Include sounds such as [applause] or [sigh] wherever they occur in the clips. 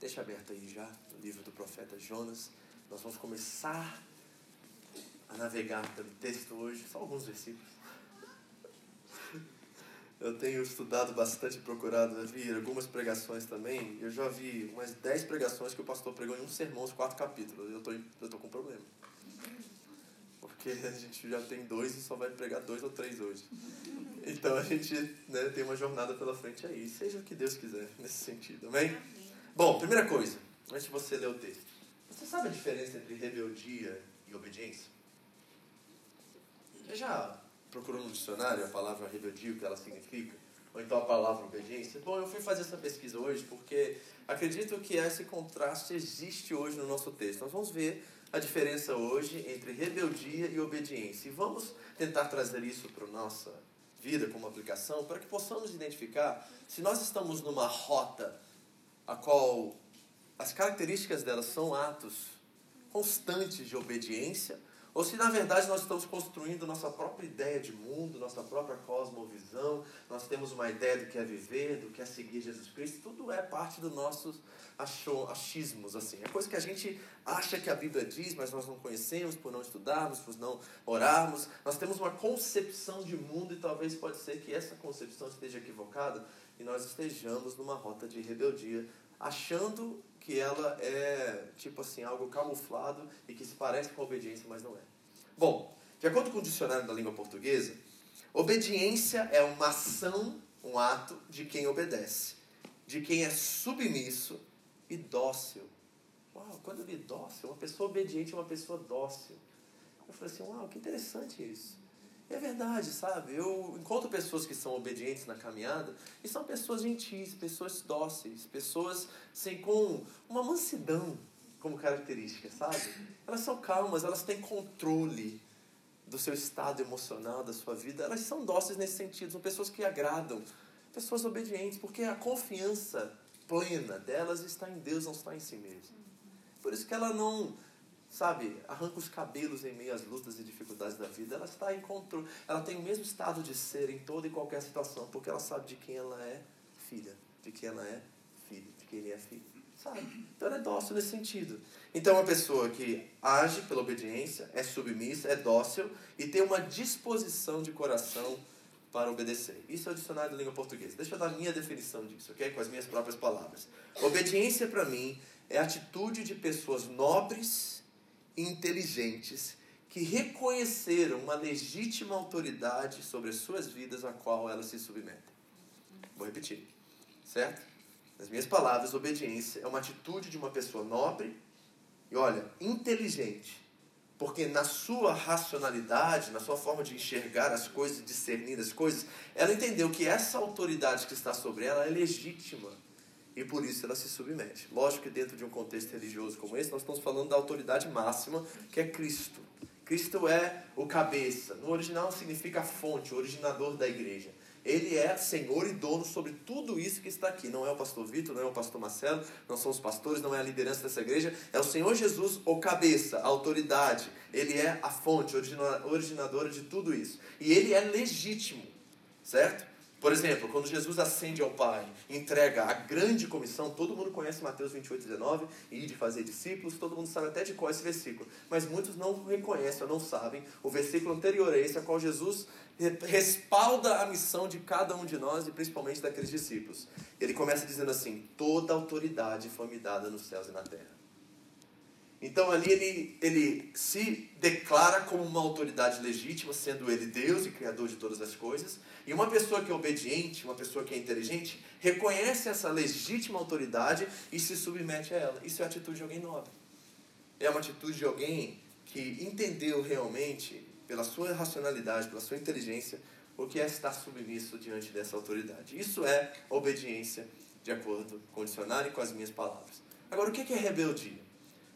Deixa aberto aí já no livro do profeta Jonas. Nós vamos começar a navegar pelo texto hoje, só alguns versículos. Eu tenho estudado bastante, procurado, vi algumas pregações também. Eu já vi umas 10 pregações que o pastor pregou em um sermão, os quatro capítulos. Eu tô, eu tô com problema. Porque a gente já tem dois e só vai pregar dois ou três hoje. Então a gente né, tem uma jornada pela frente aí. Seja o que Deus quiser nesse sentido, amém? Bom, primeira coisa, antes de você ler o texto. Você sabe a diferença entre rebeldia e obediência? Você já procurou no dicionário a palavra rebeldia, o que ela significa? Ou então a palavra obediência? Bom, eu fui fazer essa pesquisa hoje porque acredito que esse contraste existe hoje no nosso texto. Nós vamos ver a diferença hoje entre rebeldia e obediência. E vamos tentar trazer isso para a nossa vida como aplicação para que possamos identificar se nós estamos numa rota a qual as características dela são atos constantes de obediência, ou se na verdade nós estamos construindo nossa própria ideia de mundo, nossa própria cosmovisão, nós temos uma ideia do que é viver, do que é seguir Jesus Cristo, tudo é parte dos nossos achismos, assim. É coisa que a gente acha que a Bíblia diz, mas nós não conhecemos por não estudarmos, por não orarmos. Nós temos uma concepção de mundo e talvez pode ser que essa concepção esteja equivocada e nós estejamos numa rota de rebeldia, achando que ela é, tipo assim, algo camuflado e que se parece com a obediência, mas não é. Bom, de acordo com o dicionário da língua portuguesa, obediência é uma ação, um ato de quem obedece, de quem é submisso e dócil. Uau, quando eu li dócil, uma pessoa obediente é uma pessoa dócil. Eu falei assim, uau, que interessante isso. É verdade, sabe? Eu encontro pessoas que são obedientes na caminhada e são pessoas gentis, pessoas dóceis, pessoas assim, com uma mansidão como característica, sabe? Elas são calmas, elas têm controle do seu estado emocional, da sua vida. Elas são dóceis nesse sentido, são pessoas que agradam, pessoas obedientes, porque a confiança plena delas está em Deus, não está em si mesma. Por isso que ela não sabe, arranca os cabelos em meio às lutas e dificuldades da vida, ela está em controle, ela tem o mesmo estado de ser em toda e qualquer situação, porque ela sabe de quem ela é filha, de quem ela é filho, de quem ele é filho, sabe? Então ela é dócil nesse sentido. Então uma pessoa que age pela obediência, é submissa, é dócil e tem uma disposição de coração para obedecer. Isso é o dicionário da língua portuguesa. Deixa eu dar a minha definição disso, ok? Com as minhas próprias palavras. Obediência para mim é atitude de pessoas nobres inteligentes que reconheceram uma legítima autoridade sobre as suas vidas a qual elas se submetem. Vou repetir, certo? Nas minhas palavras, obediência é uma atitude de uma pessoa nobre e, olha, inteligente. Porque na sua racionalidade, na sua forma de enxergar as coisas, discernir as coisas, ela entendeu que essa autoridade que está sobre ela é legítima e por isso ela se submete. Lógico que dentro de um contexto religioso como esse, nós estamos falando da autoridade máxima, que é Cristo. Cristo é o cabeça. No original significa fonte, originador da igreja. Ele é Senhor e dono sobre tudo isso que está aqui. Não é o pastor Vitor, não é o pastor Marcelo, não são os pastores, não é a liderança dessa igreja. É o Senhor Jesus, o cabeça, a autoridade. Ele é a fonte, originadora de tudo isso. E ele é legítimo, certo? Por exemplo, quando Jesus ascende ao Pai, entrega a grande comissão, todo mundo conhece Mateus 28, 19, e de fazer discípulos, todo mundo sabe até de qual é esse versículo, mas muitos não reconhecem ou não sabem o versículo anterior a esse, a qual Jesus respalda a missão de cada um de nós e principalmente daqueles discípulos. Ele começa dizendo assim: Toda autoridade foi me dada nos céus e na terra. Então ali ele, ele se declara como uma autoridade legítima, sendo ele Deus e Criador de todas as coisas. E uma pessoa que é obediente, uma pessoa que é inteligente, reconhece essa legítima autoridade e se submete a ela. Isso é a atitude de alguém nobre. É uma atitude de alguém que entendeu realmente, pela sua racionalidade, pela sua inteligência, o que é estar submisso diante dessa autoridade. Isso é obediência de acordo com o dicionário e com as minhas palavras. Agora, o que é rebeldia?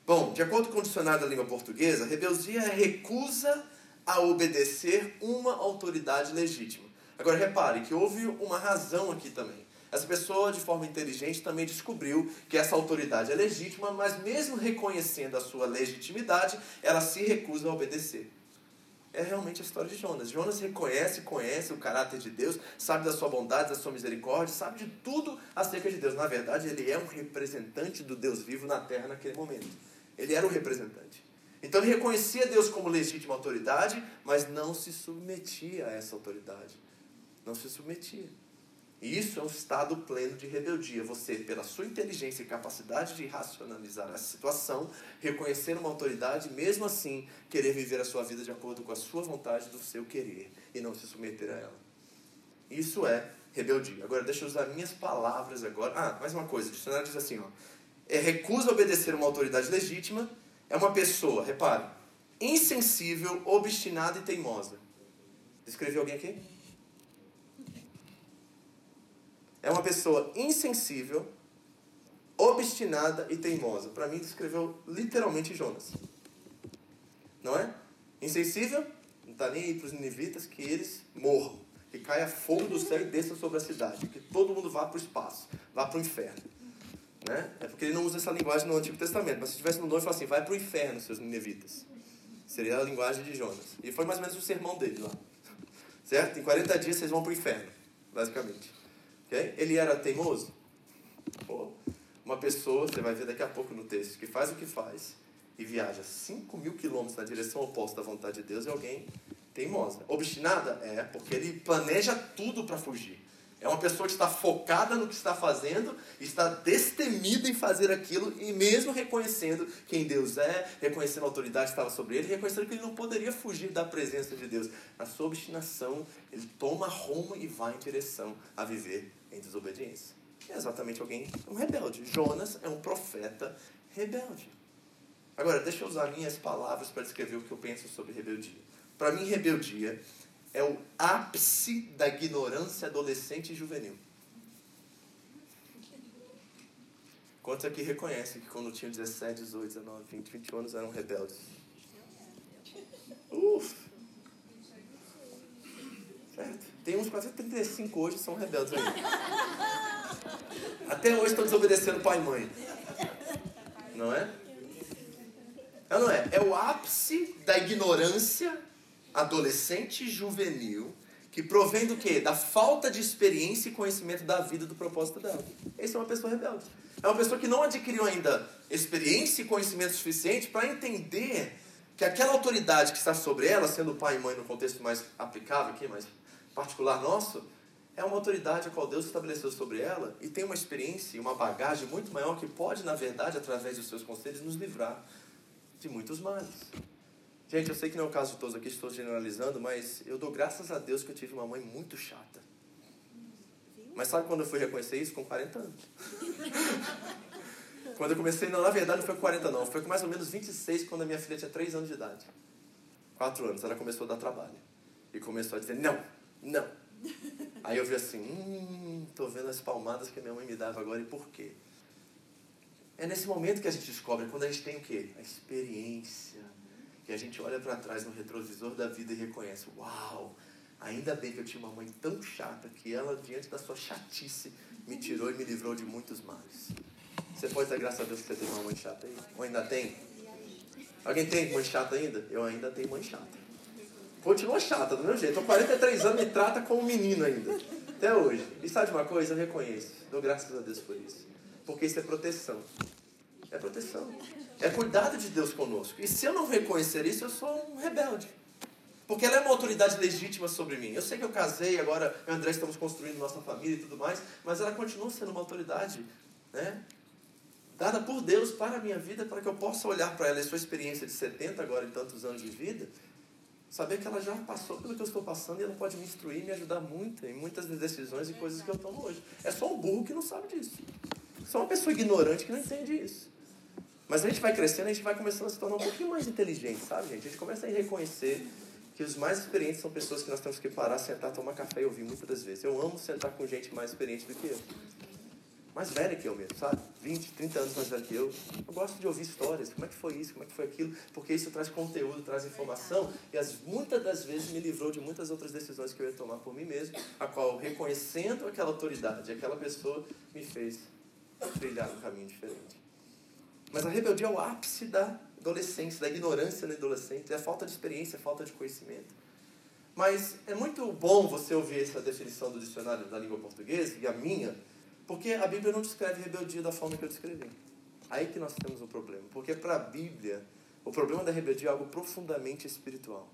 Bom, de acordo com o dicionário da língua portuguesa, rebeldia é recusa a obedecer uma autoridade legítima. Agora, repare que houve uma razão aqui também. Essa pessoa, de forma inteligente, também descobriu que essa autoridade é legítima, mas mesmo reconhecendo a sua legitimidade, ela se recusa a obedecer é realmente a história de Jonas. Jonas reconhece, conhece o caráter de Deus, sabe da sua bondade, da sua misericórdia, sabe de tudo acerca de Deus. Na verdade, ele é um representante do Deus vivo na terra naquele momento. Ele era o representante. Então ele reconhecia Deus como legítima autoridade, mas não se submetia a essa autoridade. Não se submetia. E isso é um estado pleno de rebeldia. Você, pela sua inteligência e capacidade de racionalizar a situação, reconhecer uma autoridade, mesmo assim, querer viver a sua vida de acordo com a sua vontade, do seu querer, e não se submeter a ela. Isso é rebeldia. Agora, deixa eu usar minhas palavras agora. Ah, mais uma coisa. O dicionário diz assim, ó. É recusa obedecer uma autoridade legítima. É uma pessoa, repare, insensível, obstinada e teimosa. Descreveu alguém aqui? É uma pessoa insensível, obstinada e teimosa. Para mim, descreveu literalmente Jonas. Não é? Insensível, não está nem aí para os ninivitas que eles morram. Que caia fogo do céu e desça sobre a cidade. Que todo mundo vá para o espaço, vá para o inferno. Né? É porque ele não usa essa linguagem no Antigo Testamento. Mas se tivesse no novo, ele fala assim: vai para o inferno, seus ninivitas. Seria a linguagem de Jonas. E foi mais ou menos o sermão dele lá. [laughs] Certo? Em 40 dias vocês vão para o inferno, basicamente. Okay? Ele era teimoso? Pô, uma pessoa, você vai ver daqui a pouco no texto, que faz o que faz e viaja 5 mil quilômetros na direção oposta da vontade de Deus é alguém teimosa. Obstinada? É, porque ele planeja tudo para fugir. É uma pessoa que está focada no que está fazendo, está destemida em fazer aquilo e mesmo reconhecendo quem Deus é, reconhecendo a autoridade que estava sobre ele, reconhecendo que ele não poderia fugir da presença de Deus. Na sua obstinação, ele toma rumo e vai em direção a viver em desobediência. É exatamente alguém, um rebelde. Jonas é um profeta rebelde. Agora, deixa eu usar minhas palavras para descrever o que eu penso sobre rebeldia. Para mim, rebeldia é o ápice da ignorância adolescente e juvenil. Quantos aqui reconhecem que quando tinham 17, 18, 19, 20, 21 anos eram rebeldes? Uf! Certo? Tem uns quase 35 hoje que são rebeldes ainda. Até hoje estão desobedecendo pai e mãe. Não é? Não, não é. É o ápice da ignorância adolescente juvenil que provém do quê? Da falta de experiência e conhecimento da vida do propósito dela. Essa é uma pessoa rebelde. É uma pessoa que não adquiriu ainda experiência e conhecimento suficiente para entender que aquela autoridade que está sobre ela, sendo pai e mãe no contexto mais aplicável aqui, mais particular nosso, é uma autoridade a qual Deus estabeleceu sobre ela e tem uma experiência e uma bagagem muito maior que pode, na verdade, através dos seus conselhos, nos livrar de muitos males. Gente, eu sei que não é o caso de todos aqui, estou generalizando, mas eu dou graças a Deus que eu tive uma mãe muito chata. Mas sabe quando eu fui reconhecer isso? Com 40 anos. [laughs] quando eu comecei, não, na verdade não foi com 40 não, foi com mais ou menos 26 quando a minha filha tinha 3 anos de idade. 4 anos, ela começou a dar trabalho. E começou a dizer, não, não. [laughs] Aí eu vi assim, hum, tô vendo as palmadas que a minha mãe me dava agora e por quê? É nesse momento que a gente descobre, quando a gente tem o quê? A experiência. Que a gente olha para trás no retrovisor da vida e reconhece, uau, ainda bem que eu tinha uma mãe tão chata que ela, diante da sua chatice, me tirou e me livrou de muitos males. Você pode dar graças a Deus que você tem uma mãe chata aí? Ou ainda tem? Alguém tem mãe chata ainda? Eu ainda tenho mãe chata. Continua chata, do meu jeito. Estou 43 anos e me trata como um menino ainda. Até hoje. E sabe uma coisa? Eu reconheço. Dou graças a Deus por isso. Porque isso é proteção. É proteção. É cuidado de Deus conosco. E se eu não reconhecer isso, eu sou um rebelde. Porque ela é uma autoridade legítima sobre mim. Eu sei que eu casei, agora eu e André estamos construindo nossa família e tudo mais, mas ela continua sendo uma autoridade, né? Dada por Deus para a minha vida, para que eu possa olhar para ela e sua experiência de 70 agora e tantos anos de vida Saber que ela já passou pelo que eu estou passando e ela pode me instruir e me ajudar muito em muitas decisões e coisas que eu tomo hoje. É só um burro que não sabe disso. Só uma pessoa ignorante que não entende isso. Mas a gente vai crescendo, a gente vai começando a se tornar um pouquinho mais inteligente, sabe, gente? A gente começa a reconhecer que os mais experientes são pessoas que nós temos que parar, sentar, tomar café e ouvir muitas das vezes. Eu amo sentar com gente mais experiente do que eu. mais velha que eu mesmo, sabe? 20, 30 anos mais velha que eu. Eu gosto de ouvir histórias, como é que foi isso, como é que foi aquilo, porque isso traz conteúdo, traz informação e as, muitas das vezes me livrou de muitas outras decisões que eu ia tomar por mim mesmo, a qual, reconhecendo aquela autoridade, aquela pessoa me fez trilhar um caminho diferente. Mas a rebeldia é o ápice da adolescência, da ignorância na adolescência, é a falta de experiência, a falta de conhecimento. Mas é muito bom você ouvir essa definição do dicionário da língua portuguesa, e a minha, porque a Bíblia não descreve rebeldia da forma que eu descrevi. Aí que nós temos um problema. Porque para a Bíblia, o problema da rebeldia é algo profundamente espiritual.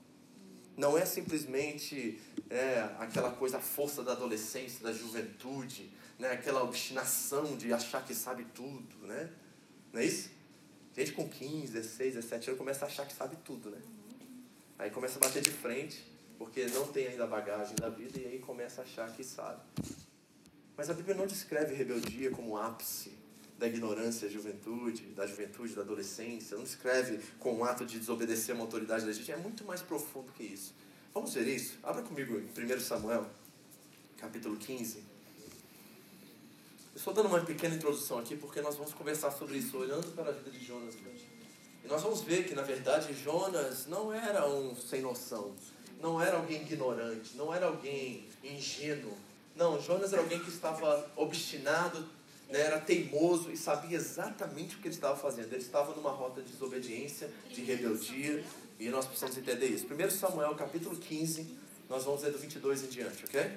Não é simplesmente é, aquela coisa, a força da adolescência, da juventude, né? aquela obstinação de achar que sabe tudo, né? Não é isso? Gente com 15, 16, 17 anos começa a achar que sabe tudo, né? Aí começa a bater de frente, porque não tem ainda a bagagem da vida, e aí começa a achar que sabe. Mas a Bíblia não descreve rebeldia como ápice da ignorância da juventude, da juventude, da adolescência. Não descreve com um ato de desobedecer uma autoridade da gente. É muito mais profundo que isso. Vamos ver isso? Abra comigo em 1 Samuel, capítulo 15. Estou dando uma pequena introdução aqui porque nós vamos conversar sobre isso, olhando para a vida de Jonas hoje. E nós vamos ver que, na verdade, Jonas não era um sem noção, não era alguém ignorante, não era alguém ingênuo, não, Jonas era alguém que estava obstinado, né, era teimoso e sabia exatamente o que ele estava fazendo. Ele estava numa rota de desobediência, de rebeldia, e nós precisamos entender isso. 1 Samuel, capítulo 15, nós vamos ler do 22 em diante, ok?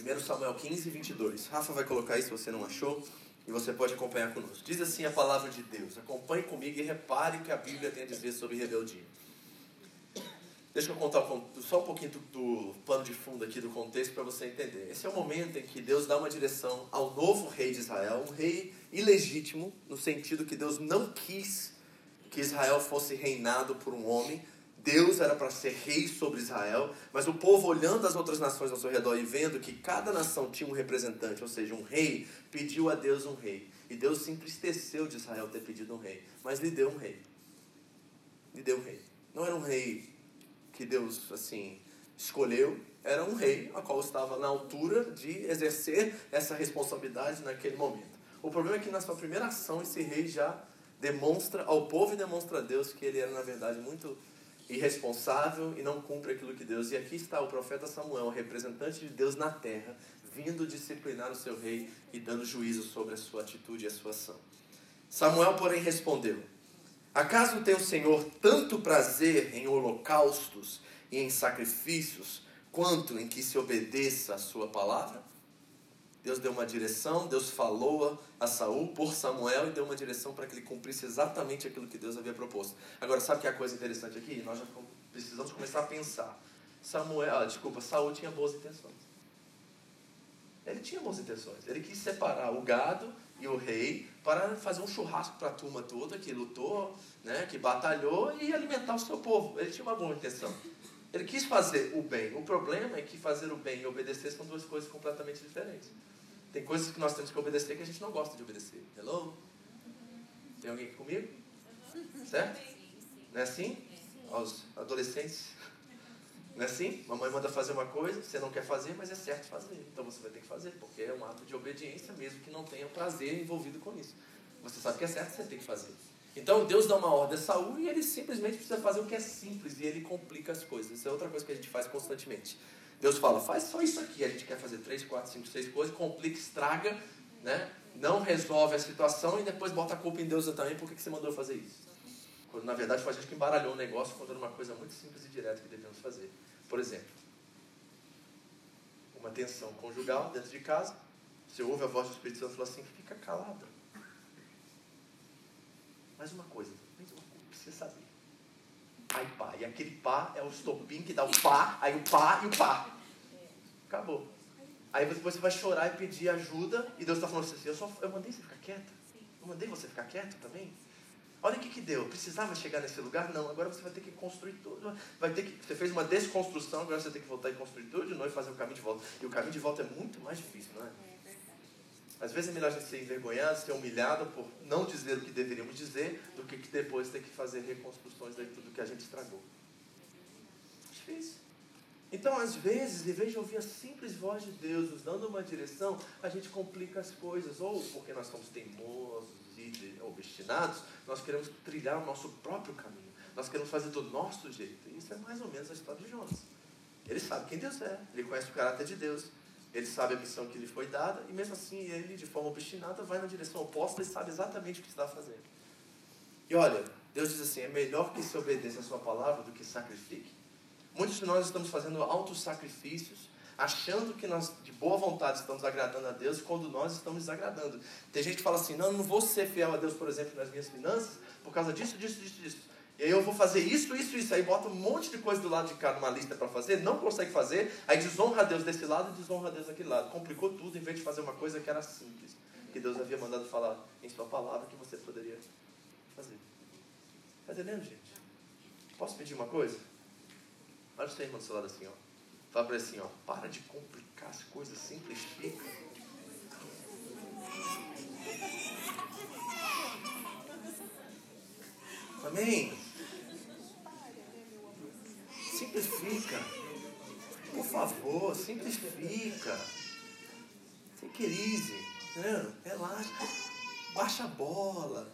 1 Samuel 15, 22. Rafa vai colocar se você não achou, e você pode acompanhar conosco. Diz assim a palavra de Deus. Acompanhe comigo e repare o que a Bíblia tem a dizer sobre rebeldia. Deixa eu contar só um pouquinho do, do pano de fundo aqui, do contexto, para você entender. Esse é o momento em que Deus dá uma direção ao novo rei de Israel, um rei ilegítimo, no sentido que Deus não quis que Israel fosse reinado por um homem. Deus era para ser rei sobre Israel, mas o povo olhando as outras nações ao seu redor e vendo que cada nação tinha um representante, ou seja, um rei, pediu a Deus um rei. E Deus se entristeceu de Israel ter pedido um rei, mas lhe deu um rei. Lhe deu um rei. Não era um rei que Deus assim escolheu era um rei a qual estava na altura de exercer essa responsabilidade naquele momento. O problema é que na sua primeira ação esse rei já demonstra ao povo e demonstra a Deus que ele era na verdade muito irresponsável e não cumpre aquilo que Deus. E aqui está o profeta Samuel, representante de Deus na terra, vindo disciplinar o seu rei e dando juízo sobre a sua atitude e a sua ação. Samuel, porém, respondeu: Acaso tem o Senhor tanto prazer em holocaustos e em sacrifícios, quanto em que se obedeça a sua palavra? Deus deu uma direção, Deus falou a Saul por Samuel e deu uma direção para que ele cumprisse exatamente aquilo que Deus havia proposto. Agora, sabe que é a coisa interessante aqui? Nós já precisamos começar a pensar. Samuel, ah, desculpa, Saul tinha boas intenções. Ele tinha boas intenções. Ele quis separar o gado e o rei para fazer um churrasco para a turma toda que lutou, né, que batalhou e alimentar o seu povo. Ele tinha uma boa intenção. Ele quis fazer o bem. O problema é que fazer o bem e obedecer são duas coisas completamente diferentes. Tem coisas que nós temos que obedecer que a gente não gosta de obedecer. Hello? Tem alguém aqui comigo? Certo? Não é assim? Aos adolescentes não é assim? Mamãe manda fazer uma coisa, você não quer fazer, mas é certo fazer. Então você vai ter que fazer, porque é um ato de obediência, mesmo que não tenha prazer envolvido com isso. Você sabe que é certo, você tem que fazer. Então Deus dá uma ordem a Saul e ele simplesmente precisa fazer o que é simples e ele complica as coisas. Isso é outra coisa que a gente faz constantemente. Deus fala, faz só isso aqui. A gente quer fazer três, quatro, cinco, seis coisas, complica, estraga, né? não resolve a situação e depois bota a culpa em Deus também, por que você mandou fazer isso? Quando na verdade foi a gente que embaralhou o negócio era uma coisa muito simples e direta que devemos fazer. Por exemplo, uma tensão conjugal dentro de casa, você ouve a voz do Espírito Santo e fala assim, fica calada. Mais uma coisa, mais uma coisa você saber. Aí pá, e aquele pá é o estopim que dá o pá, aí o pá e o pá. Acabou. Aí depois você vai chorar e pedir ajuda, e Deus está falando assim, eu, só, eu mandei você ficar quieta. Eu mandei você ficar quieto também. Olha o que, que deu. Precisava chegar nesse lugar? Não. Agora você vai ter que construir tudo. Vai ter que, você fez uma desconstrução, agora você tem que voltar e construir tudo de novo e fazer o caminho de volta. E o caminho de volta é muito mais difícil, não é? Às vezes é melhor a gente ser envergonhado, ser humilhado por não dizer o que deveríamos dizer, do que depois ter que fazer reconstruções de tudo que a gente estragou. Difícil. Então, às vezes, em vez de ouvir a simples voz de Deus nos dando uma direção, a gente complica as coisas. Ou porque nós somos teimosos e obstinados, nós queremos trilhar o nosso próprio caminho. Nós queremos fazer do nosso jeito. Isso é mais ou menos a história de Jonas. Ele sabe quem Deus é, ele conhece o caráter de Deus, ele sabe a missão que lhe foi dada, e mesmo assim ele, de forma obstinada, vai na direção oposta e sabe exatamente o que está fazendo. E olha, Deus diz assim: é melhor que se obedeça a sua palavra do que sacrifique. Muitos de nós estamos fazendo altos sacrifícios, achando que nós, de boa vontade, estamos agradando a Deus, quando nós estamos desagradando. Tem gente que fala assim: não, não vou ser fiel a Deus, por exemplo, nas minhas finanças, por causa disso, disso, disso, disso. E aí eu vou fazer isso, isso, isso. Aí bota um monte de coisa do lado de cá numa lista para fazer, não consegue fazer, aí desonra a Deus desse lado e desonra a Deus daquele lado. Complicou tudo em vez de fazer uma coisa que era simples, que Deus havia mandado falar em sua palavra que você poderia fazer. Está entendendo, gente? Posso pedir uma coisa? Olha o seu irmão do seu lado assim, ó. Fala para ele assim, ó. Para de complicar as coisas, simplifica. Amém? Simplifica. Por favor, simplifica. Easy. Né? Relaxa. Baixa a bola.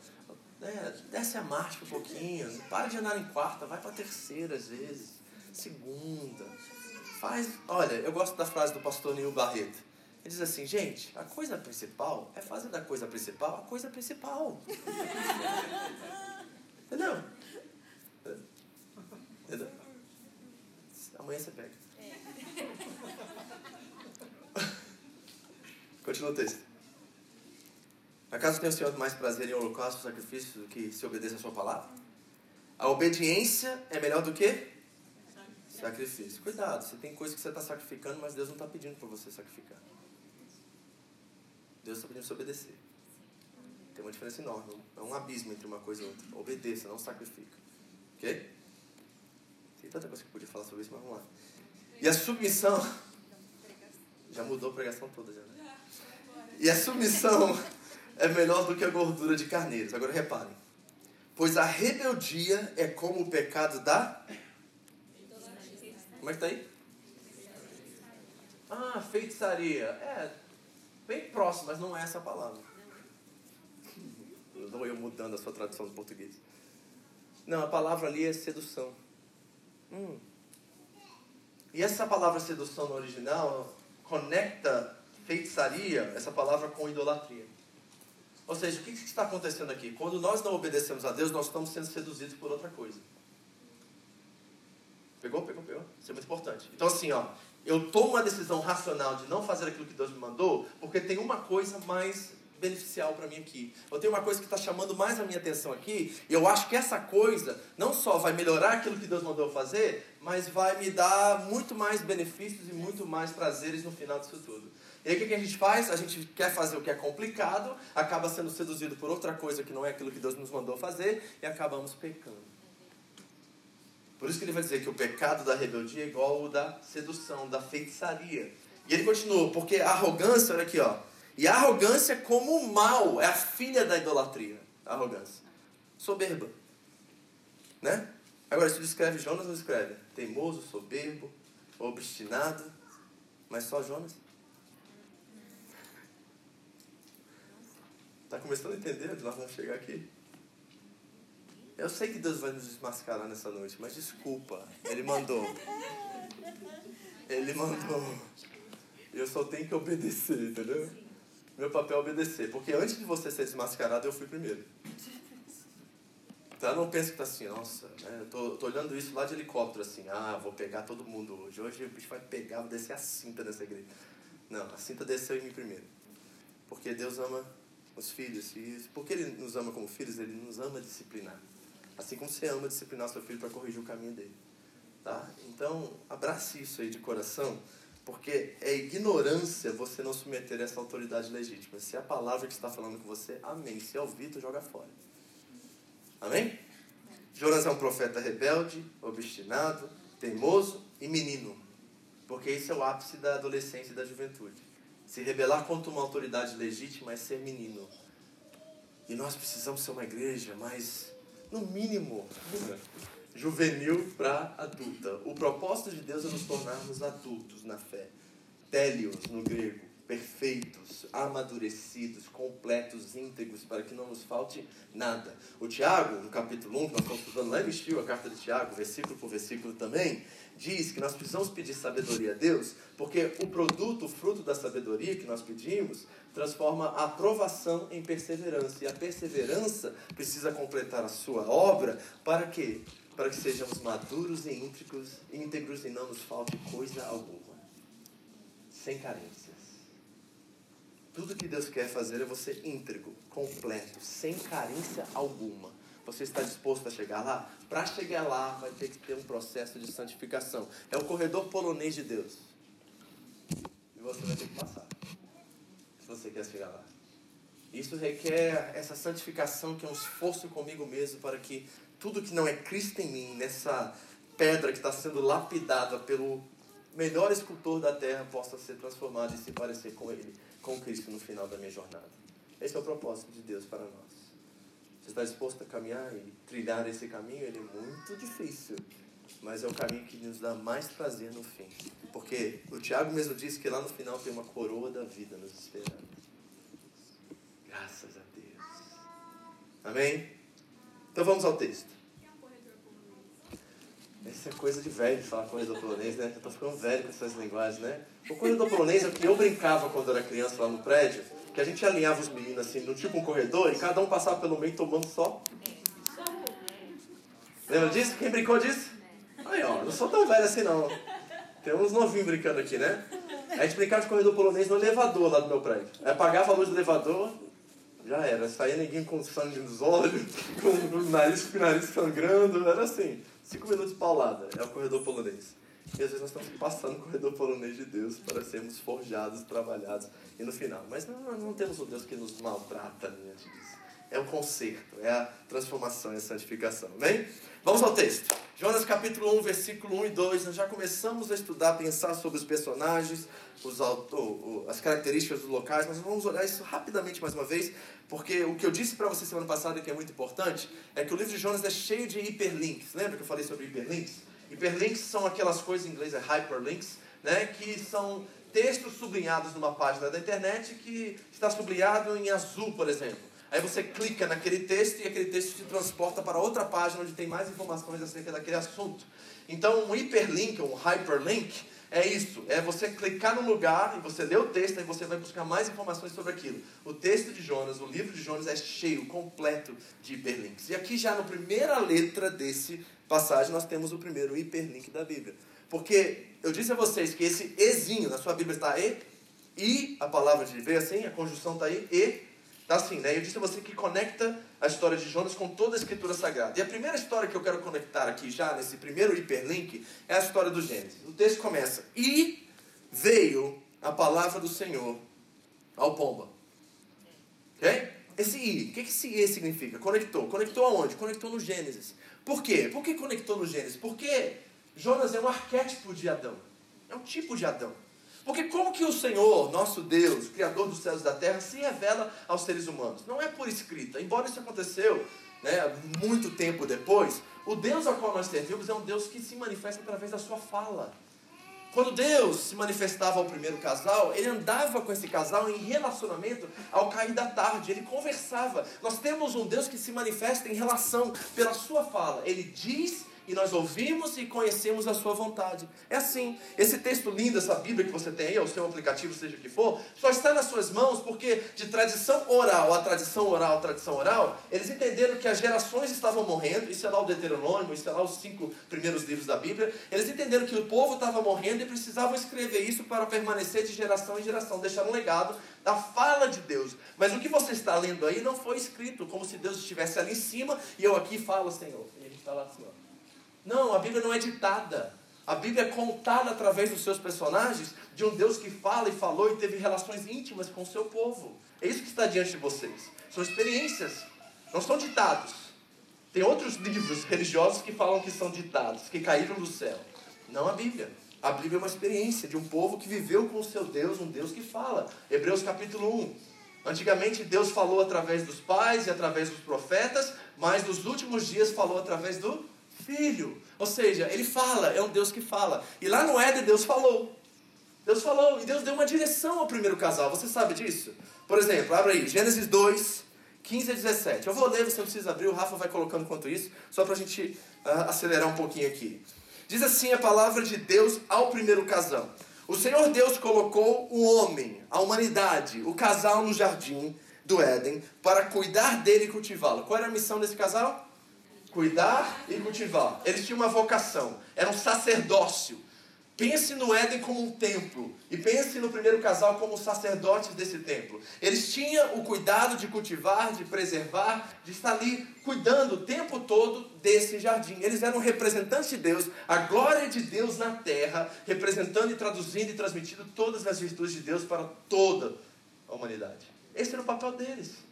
Né? Desce a marcha um pouquinho. Para de andar em quarta, vai para terceira às vezes segunda. Faz. Olha, eu gosto da frase do pastor Nil Barreto. Ele diz assim, gente, a coisa principal é fazer da coisa principal a coisa principal. [laughs] Entendeu? Amanhã você pega. Continua o texto. Acaso tem o Senhor mais prazer em holocausto e sacrifício do que se obedeça a sua palavra? A obediência é melhor do que Sacrifício. Cuidado, você tem coisa que você está sacrificando, mas Deus não está pedindo para você sacrificar. Deus está pedindo para você obedecer. Tem uma diferença enorme. É um abismo entre uma coisa e outra. Obedeça, não sacrifica. Ok? Tem tanta coisa que eu podia falar sobre isso, mas vamos lá. E a submissão. [laughs] Já mudou a pregação toda, já, né? E a submissão [laughs] é melhor do que a gordura de carneiros. Agora reparem. Pois a rebeldia é como o pecado da como é que tá aí? Ah, feitiçaria. É, bem próximo, mas não é essa palavra. Não eu mudando a sua tradução do português. Não, a palavra ali é sedução. Hum. E essa palavra sedução no original conecta feitiçaria, essa palavra, com idolatria. Ou seja, o que está acontecendo aqui? Quando nós não obedecemos a Deus, nós estamos sendo seduzidos por outra coisa. Pegou? Pegou? Pegou? Isso é muito importante. Então, assim, ó, eu tomo uma decisão racional de não fazer aquilo que Deus me mandou, porque tem uma coisa mais beneficial para mim aqui. Eu tenho uma coisa que está chamando mais a minha atenção aqui, e eu acho que essa coisa não só vai melhorar aquilo que Deus mandou fazer, mas vai me dar muito mais benefícios e muito mais prazeres no final disso tudo. E aí o que a gente faz? A gente quer fazer o que é complicado, acaba sendo seduzido por outra coisa que não é aquilo que Deus nos mandou fazer, e acabamos pecando. Por isso que ele vai dizer que o pecado da rebeldia é igual ao da sedução, da feitiçaria. E ele continua, porque a arrogância, olha aqui, ó. E a arrogância, como o mal, é a filha da idolatria. A arrogância. Soberba. Né? Agora, isso descreve Jonas, não escreve? Teimoso, soberbo, obstinado. Mas só Jonas? Está começando a entender onde nós vamos chegar aqui? Eu sei que Deus vai nos desmascarar nessa noite, mas desculpa, Ele mandou. Ele mandou. Eu só tenho que obedecer, entendeu? Meu papel é obedecer, porque antes de você ser desmascarado, eu fui primeiro. Então não pense que tá assim, nossa, né? eu tô, tô olhando isso lá de helicóptero, assim, ah, vou pegar todo mundo hoje. Hoje o bicho vai pegar, vou descer a cinta nessa igreja. Não, a cinta desceu em mim primeiro. Porque Deus ama os filhos. E porque Ele nos ama como filhos, Ele nos ama disciplinar. Assim como você ama disciplinar seu filho para corrigir o caminho dele. Tá? Então, abrace isso aí de coração, porque é ignorância você não submeter essa autoridade legítima. Se é a palavra que está falando com você, amém. Se é o Vitor, joga fora. Amém? Jonas é um profeta rebelde, obstinado, teimoso e menino. Porque isso é o ápice da adolescência e da juventude. Se rebelar contra uma autoridade legítima é ser menino. E nós precisamos ser uma igreja mais no mínimo, juvenil para adulta. O propósito de Deus é nos tornarmos adultos na fé. Télios, no grego, perfeitos, amadurecidos, completos, íntegros, para que não nos falte nada. O Tiago, no capítulo 1, que nós estamos lá em Estilo, a carta de Tiago, versículo por versículo também, diz que nós precisamos pedir sabedoria a Deus, porque o produto, o fruto da sabedoria que nós pedimos, transforma a aprovação em perseverança. E a perseverança precisa completar a sua obra para quê? Para que sejamos maduros e íntegros, íntegros e não nos falte coisa alguma. Sem carências. Tudo que Deus quer fazer é você íntegro, completo, sem carência alguma. Você está disposto a chegar lá? Para chegar lá, vai ter que ter um processo de santificação. É o corredor polonês de Deus. E você vai ter que passar. Se você quer chegar lá. Isso requer essa santificação, que é um esforço comigo mesmo para que tudo que não é Cristo em mim, nessa pedra que está sendo lapidada pelo melhor escultor da terra, possa ser transformado e se parecer com Ele, com Cristo no final da minha jornada. Esse é o propósito de Deus para nós. Você está disposto a caminhar e trilhar esse caminho? Ele é muito difícil, mas é o caminho que nos dá mais prazer no fim. Porque o Tiago mesmo disse que lá no final tem uma coroa da vida nos esperando. Graças a Deus. Amém? Então vamos ao texto. Essa é coisa de velho falar corredor polonês, né? Eu tô ficando velho com essas linguagens, né? O corredor polonês é o que eu brincava quando era criança lá no prédio que a gente alinhava os meninos assim, no tipo um corredor, e cada um passava pelo meio tomando só. Lembra disso? Quem brincou disso? Aí, ó, não sou tão velho assim não. Tem uns novinhos brincando aqui, né? A gente brincava de corredor polonês no elevador lá do meu prédio. Aí apagava a luz do elevador, já era. Saía ninguém com sangue nos olhos, [laughs] com o nariz, com o nariz sangrando, era assim. Cinco minutos paulada, é o corredor polonês. E às vezes nós estamos passando o corredor polonês de Deus para sermos forjados, trabalhados e no final. Mas não, não temos um Deus que nos maltrata diante disso. É o conserto, é a transformação e a santificação. Amém? Vamos ao texto. Jonas capítulo 1, versículo 1 e 2. Nós já começamos a estudar, pensar sobre os personagens, os autor, as características dos locais, mas vamos olhar isso rapidamente mais uma vez, porque o que eu disse para você semana passada que é muito importante é que o livro de Jonas é cheio de hiperlinks. Lembra que eu falei sobre hiperlinks? Hiperlinks são aquelas coisas em inglês, é hyperlinks, né, que são textos sublinhados numa página da internet que está sublinhado em azul, por exemplo. Aí você clica naquele texto e aquele texto te transporta para outra página onde tem mais informações acerca daquele assunto. Então, um hiperlink, um hyperlink, é isso, é você clicar no lugar e você lê o texto e você vai buscar mais informações sobre aquilo. O texto de Jonas, o livro de Jonas é cheio, completo de hiperlinks. E aqui já na primeira letra desse passagem nós temos o primeiro hiperlink da Bíblia. Porque eu disse a vocês que esse ezinho na sua Bíblia está e, e a palavra de ver assim, a conjunção está aí, e, assim, né? Eu disse a você que conecta a história de Jonas com toda a escritura sagrada. E a primeira história que eu quero conectar aqui já, nesse primeiro hiperlink, é a história do Gênesis. O texto começa, e veio a palavra do Senhor ao pomba. Ok? Esse I, o que esse I significa? Conectou. Conectou aonde? Conectou no Gênesis. Por quê? Por que conectou no Gênesis? Porque Jonas é um arquétipo de Adão. É um tipo de Adão. Porque como que o Senhor, nosso Deus, Criador dos céus e da terra, se revela aos seres humanos? Não é por escrita. Embora isso aconteceu né, muito tempo depois, o Deus ao qual nós servimos é um Deus que se manifesta através da sua fala. Quando Deus se manifestava ao primeiro casal, ele andava com esse casal em relacionamento ao cair da tarde, ele conversava. Nós temos um Deus que se manifesta em relação pela sua fala. Ele diz e nós ouvimos e conhecemos a sua vontade. É assim. Esse texto lindo, essa Bíblia que você tem aí, o seu aplicativo, seja o que for, só está nas suas mãos porque de tradição oral a tradição oral a tradição oral, eles entenderam que as gerações estavam morrendo, isso é lá o Deuteronômio, isso é lá os cinco primeiros livros da Bíblia, eles entenderam que o povo estava morrendo e precisavam escrever isso para permanecer de geração em geração, deixar um legado da fala de Deus. Mas o que você está lendo aí não foi escrito, como se Deus estivesse ali em cima e eu aqui falo, Senhor. E ele está lá assim, ó. Não, a Bíblia não é ditada. A Bíblia é contada através dos seus personagens de um Deus que fala e falou e teve relações íntimas com o seu povo. É isso que está diante de vocês. São experiências, não são ditados. Tem outros livros religiosos que falam que são ditados, que caíram do céu. Não a Bíblia. A Bíblia é uma experiência de um povo que viveu com o seu Deus, um Deus que fala. Hebreus capítulo 1. Antigamente Deus falou através dos pais e através dos profetas, mas nos últimos dias falou através do filho. Ou seja, ele fala, é um Deus que fala. E lá no Éden, Deus falou. Deus falou, e Deus deu uma direção ao primeiro casal. Você sabe disso? Por exemplo, abre aí, Gênesis 2, 15 a 17. Eu vou ler, você não precisa abrir, o Rafa vai colocando enquanto isso, só para a gente uh, acelerar um pouquinho aqui. Diz assim a palavra de Deus ao primeiro casal. O Senhor Deus colocou o homem, a humanidade, o casal no jardim do Éden para cuidar dele e cultivá-lo. Qual era a missão desse casal? Cuidar e cultivar. Eles tinham uma vocação, era um sacerdócio. Pense no Éden como um templo e pense no primeiro casal como sacerdotes desse templo. Eles tinham o cuidado de cultivar, de preservar, de estar ali cuidando o tempo todo desse jardim. Eles eram representantes de Deus, a glória de Deus na terra, representando e traduzindo e transmitindo todas as virtudes de Deus para toda a humanidade. Esse era o papel deles.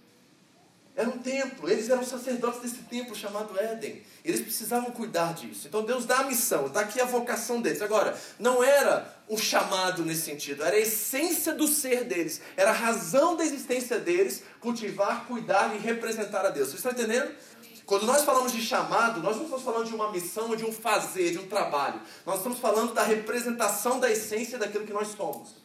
Era um templo, eles eram sacerdotes desse templo chamado Éden. Eles precisavam cuidar disso. Então Deus dá a missão, está aqui a vocação deles. Agora, não era um chamado nesse sentido, era a essência do ser deles, era a razão da existência deles cultivar, cuidar e representar a Deus. Vocês estão entendendo? Quando nós falamos de chamado, nós não estamos falando de uma missão de um fazer, de um trabalho. Nós estamos falando da representação da essência daquilo que nós somos.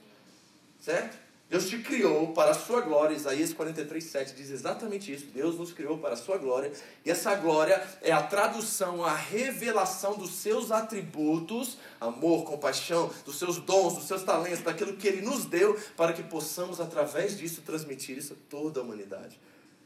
Certo? Deus te criou para a sua glória. Isaías 43, 7 diz exatamente isso. Deus nos criou para a sua glória. E essa glória é a tradução, a revelação dos seus atributos, amor, compaixão, dos seus dons, dos seus talentos, daquilo que Ele nos deu, para que possamos, através disso, transmitir isso a toda a humanidade.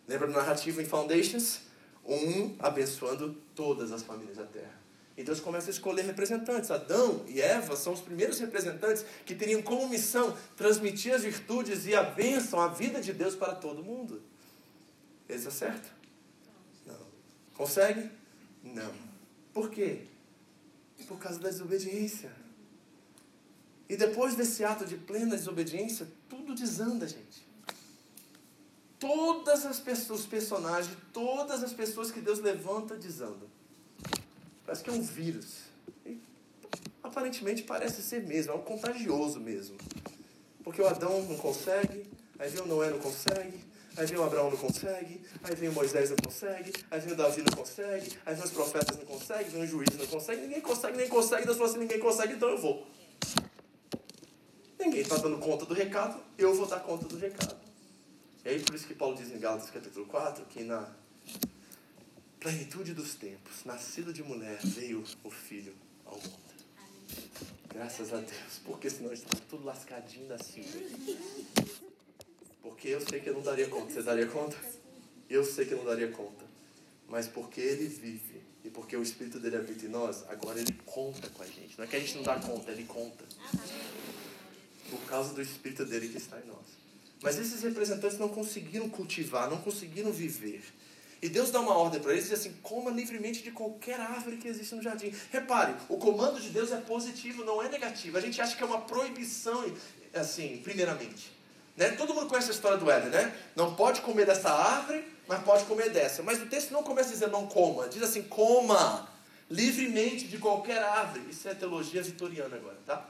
Lembra da narrativa em Foundations? Um abençoando todas as famílias da terra. E Deus começa a escolher representantes. Adão e Eva são os primeiros representantes que teriam como missão transmitir as virtudes e a bênção, a vida de Deus para todo mundo. Eles acertam? Não. Consegue? Não. Por quê? Por causa da desobediência. E depois desse ato de plena desobediência, tudo desanda, gente. Todas as pessoas, os personagens, todas as pessoas que Deus levanta desandam. Parece que é um vírus. E, aparentemente parece ser mesmo, é um contagioso mesmo. Porque o Adão não consegue, aí vem o Noé não consegue, aí vem o Abraão não consegue, aí vem o Moisés não consegue, aí vem o Davi não consegue, aí vem os profetas não conseguem, vem o juiz não consegue, ninguém consegue, nem consegue, Deus falou assim, ninguém consegue, então eu vou. Ninguém está dando conta do recado, eu vou dar conta do recado. E aí por isso que Paulo diz em Gálatas capítulo 4 que na plenitude dos tempos, nascido de mulher, veio o filho ao mundo. Graças a Deus, porque senão está tudo lascadinho assim. Porque eu sei que eu não daria conta. Você daria conta? Eu sei que eu não daria conta. Mas porque ele vive e porque o Espírito dele habita em nós, agora ele conta com a gente. Não é que a gente não dá conta, ele conta. Por causa do Espírito dele que está em nós. Mas esses representantes não conseguiram cultivar, não conseguiram viver. E Deus dá uma ordem para eles e diz assim: coma livremente de qualquer árvore que existe no jardim. Repare, o comando de Deus é positivo, não é negativo. A gente acha que é uma proibição, assim, primeiramente. Né? Todo mundo conhece a história do Éden, né? Não pode comer dessa árvore, mas pode comer dessa. Mas o texto não começa dizer não coma, diz assim: coma livremente de qualquer árvore. Isso é teologia vitoriana agora, tá?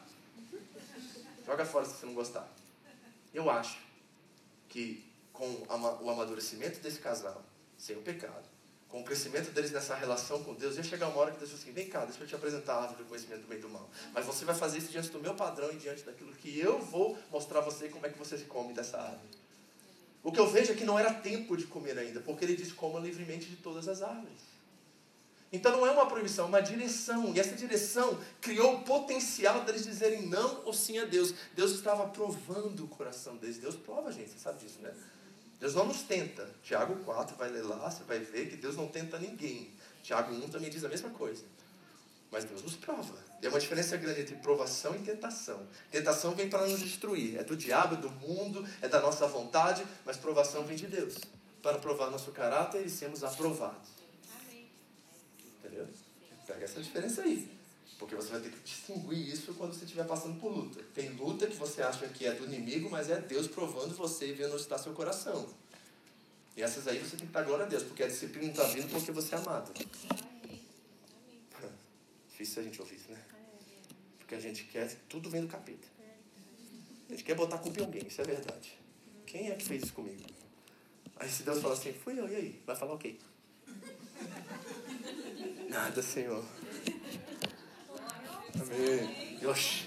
Joga fora se você não gostar. Eu acho que com o amadurecimento desse casal, sem o pecado, com o crescimento deles nessa relação com Deus, ia chegar uma hora que Deus falou assim: vem cá, deixa eu te apresentar a árvore do conhecimento do bem e do mal. Mas você vai fazer isso diante do meu padrão e diante daquilo que eu vou mostrar a você como é que você se come dessa árvore. O que eu vejo é que não era tempo de comer ainda, porque ele diz: coma livremente de todas as árvores. Então não é uma proibição, é uma direção. E essa direção criou o potencial deles dizerem não ou sim a Deus. Deus estava provando o coração deles. Deus prova, gente, você sabe disso, né? Deus não nos tenta. Tiago 4, vai ler lá, você vai ver que Deus não tenta ninguém. Tiago 1 também diz a mesma coisa. Mas Deus nos prova. Tem uma diferença grande entre provação e tentação. Tentação vem para nos destruir. É do diabo, é do mundo, é da nossa vontade, mas provação vem de Deus. Para provar nosso caráter e sermos aprovados. Entendeu? Pega essa diferença aí. Porque você vai ter que distinguir isso quando você estiver passando por luta. Tem luta que você acha que é do inimigo, mas é Deus provando você e vendo onde está seu coração. E essas aí você tem que dar glória a Deus, porque a disciplina está vindo porque você é amado. Difícil a gente ouvir isso, né? Porque a gente quer, tudo vem do capeta. A gente quer botar culpa em alguém, isso é verdade. Quem é que fez isso comigo? Aí se Deus falar assim, fui eu, e aí? Vai falar o quê? [laughs] Nada, Senhor. Amém. Oxi.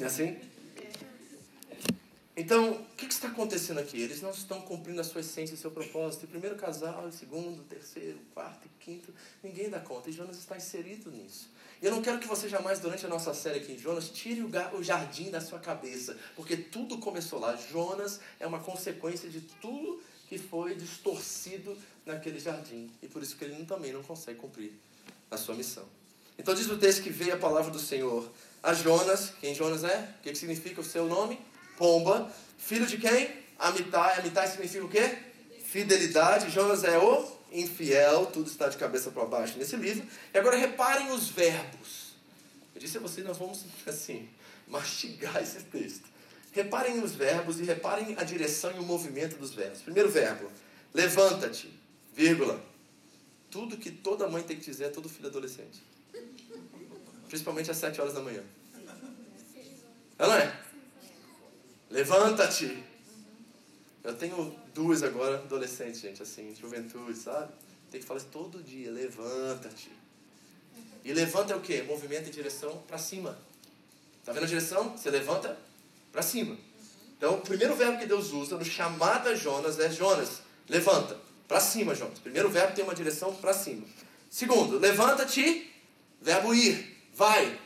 É assim? Então, o que, que está acontecendo aqui? Eles não estão cumprindo a sua essência e seu propósito. E primeiro casal, segundo, terceiro, quarto e quinto, ninguém dá conta. E Jonas está inserido nisso. Eu não quero que você jamais, durante a nossa série aqui em Jonas, tire o jardim da sua cabeça, porque tudo começou lá. Jonas é uma consequência de tudo que foi distorcido naquele jardim. E por isso que ele também não consegue cumprir a sua missão. Então diz o texto que veio a palavra do Senhor a Jonas. Quem Jonas é? O que, que significa o seu nome? Pomba. Filho de quem? Amitai. Amitai significa o quê? Fidelidade. Jonas é o infiel. Tudo está de cabeça para baixo nesse livro. E agora reparem os verbos. Eu disse a vocês, nós vamos, [laughs] assim, mastigar esse texto. Reparem os verbos e reparem a direção e o movimento dos verbos. Primeiro verbo, levanta-te, vírgula. Tudo que toda mãe tem que dizer é todo filho adolescente. Principalmente às sete horas da manhã. É não é? Levanta-te. Eu tenho duas agora, adolescentes, gente, assim, juventude, sabe? Tem que falar isso todo dia, levanta-te. E levanta é o quê? Movimento em direção para cima. Tá vendo a direção? Você levanta para cima. Então, o primeiro verbo que Deus usa no chamado a Jonas é Jonas, levanta. Para cima, Jonas. Primeiro verbo tem uma direção para cima. Segundo, levanta-te, verbo ir. Vai.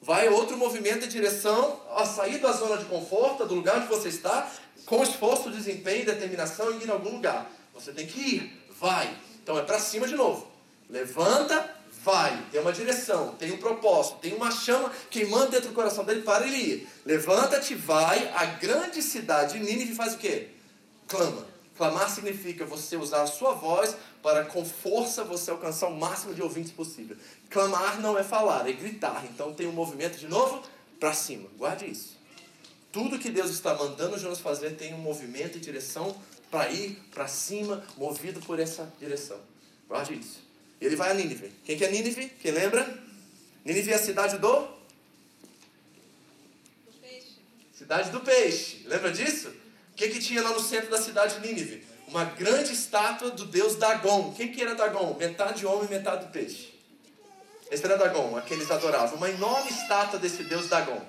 Vai outro movimento em direção a sair da zona de conforto, do lugar onde você está, com esforço, desempenho, determinação e ir em algum lugar. Você tem que ir. Vai. Então é para cima de novo. Levanta, vai. Tem uma direção, tem um propósito, tem uma chama queimando dentro do coração dele para ele ir. Levanta-te, vai. A grande cidade de Nínive faz o quê? Clama. Clamar significa você usar a sua voz para com força você alcançar o máximo de ouvintes possível. Clamar não é falar, é gritar. Então tem um movimento de novo para cima. Guarde isso. Tudo que Deus está mandando Jonas fazer tem um movimento e direção para ir para cima, movido por essa direção. Guarde isso. Ele vai a Nínive. Quem que é Nínive? Quem lembra? Nínive é a cidade do? Do peixe. Cidade do peixe. Lembra disso? O que, que tinha lá no centro da cidade de Nínive? Uma grande estátua do deus Dagon. Quem que era Dagon? Metade homem, metade peixe. Esse era Dagon, aqueles adoravam. Uma enorme estátua desse deus Dagon.